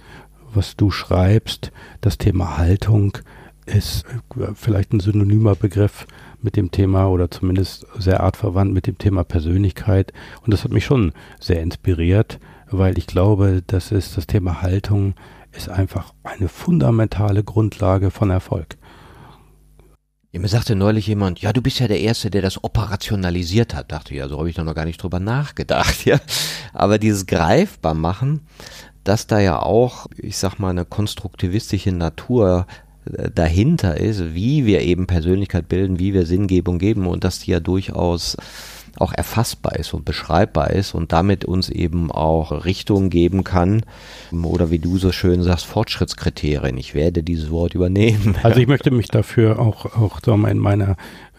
was du schreibst, das Thema Haltung ist äh, vielleicht ein synonymer Begriff mit dem Thema oder zumindest sehr artverwandt mit dem Thema Persönlichkeit. Und das hat mich schon sehr inspiriert, weil ich glaube, das ist das Thema Haltung ist einfach eine fundamentale Grundlage von Erfolg. Ja, mir sagte neulich jemand, ja, du bist ja der Erste, der das operationalisiert hat. Dachte ich, ja, so habe ich da noch gar nicht drüber nachgedacht, ja. Aber dieses greifbar machen, dass da ja auch, ich sag mal, eine konstruktivistische Natur äh, dahinter ist, wie wir eben Persönlichkeit bilden, wie wir Sinngebung geben und dass die ja durchaus auch erfassbar ist und beschreibbar ist und damit uns eben auch Richtung geben kann oder wie du so schön sagst, Fortschrittskriterien. Ich werde dieses Wort übernehmen. Also ich möchte mich dafür auch, auch sagen wir, in meiner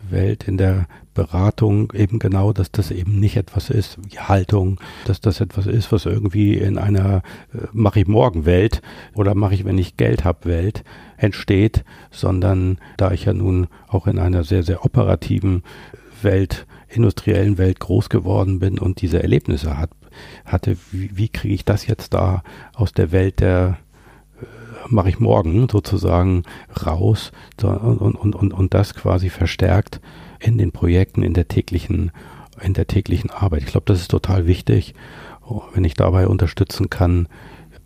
Welt in der Beratung eben genau, dass das eben nicht etwas ist wie Haltung, dass das etwas ist, was irgendwie in einer äh, mache ich morgen Welt oder mache ich, wenn ich Geld habe Welt entsteht, sondern da ich ja nun auch in einer sehr, sehr operativen Welt, industriellen Welt groß geworden bin und diese Erlebnisse hat, hatte, wie, wie kriege ich das jetzt da aus der Welt der mache ich morgen sozusagen raus und, und, und, und das quasi verstärkt in den Projekten, in der täglichen, in der täglichen Arbeit. Ich glaube, das ist total wichtig, wenn ich dabei unterstützen kann,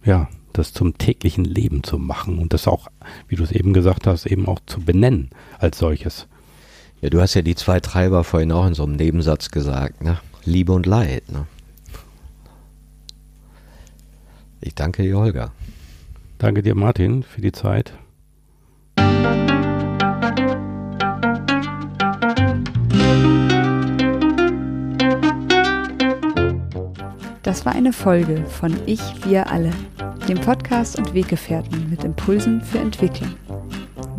ja, das zum täglichen Leben zu machen und das auch, wie du es eben gesagt hast, eben auch zu benennen als solches. Ja, du hast ja die zwei Treiber vorhin auch in so einem Nebensatz gesagt, ne? Liebe und Leid, ne? Ich danke dir, Holger. Danke dir, Martin, für die Zeit. Das war eine Folge von Ich, wir alle, dem Podcast und Weggefährten mit Impulsen für Entwicklung.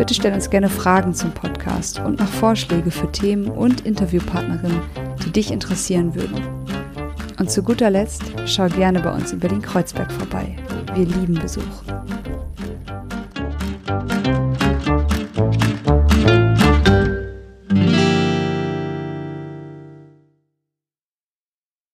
Bitte stell uns gerne Fragen zum Podcast und noch Vorschläge für Themen und Interviewpartnerinnen, die dich interessieren würden. Und zu guter Letzt schau gerne bei uns über den Kreuzberg vorbei. Wir lieben Besuch.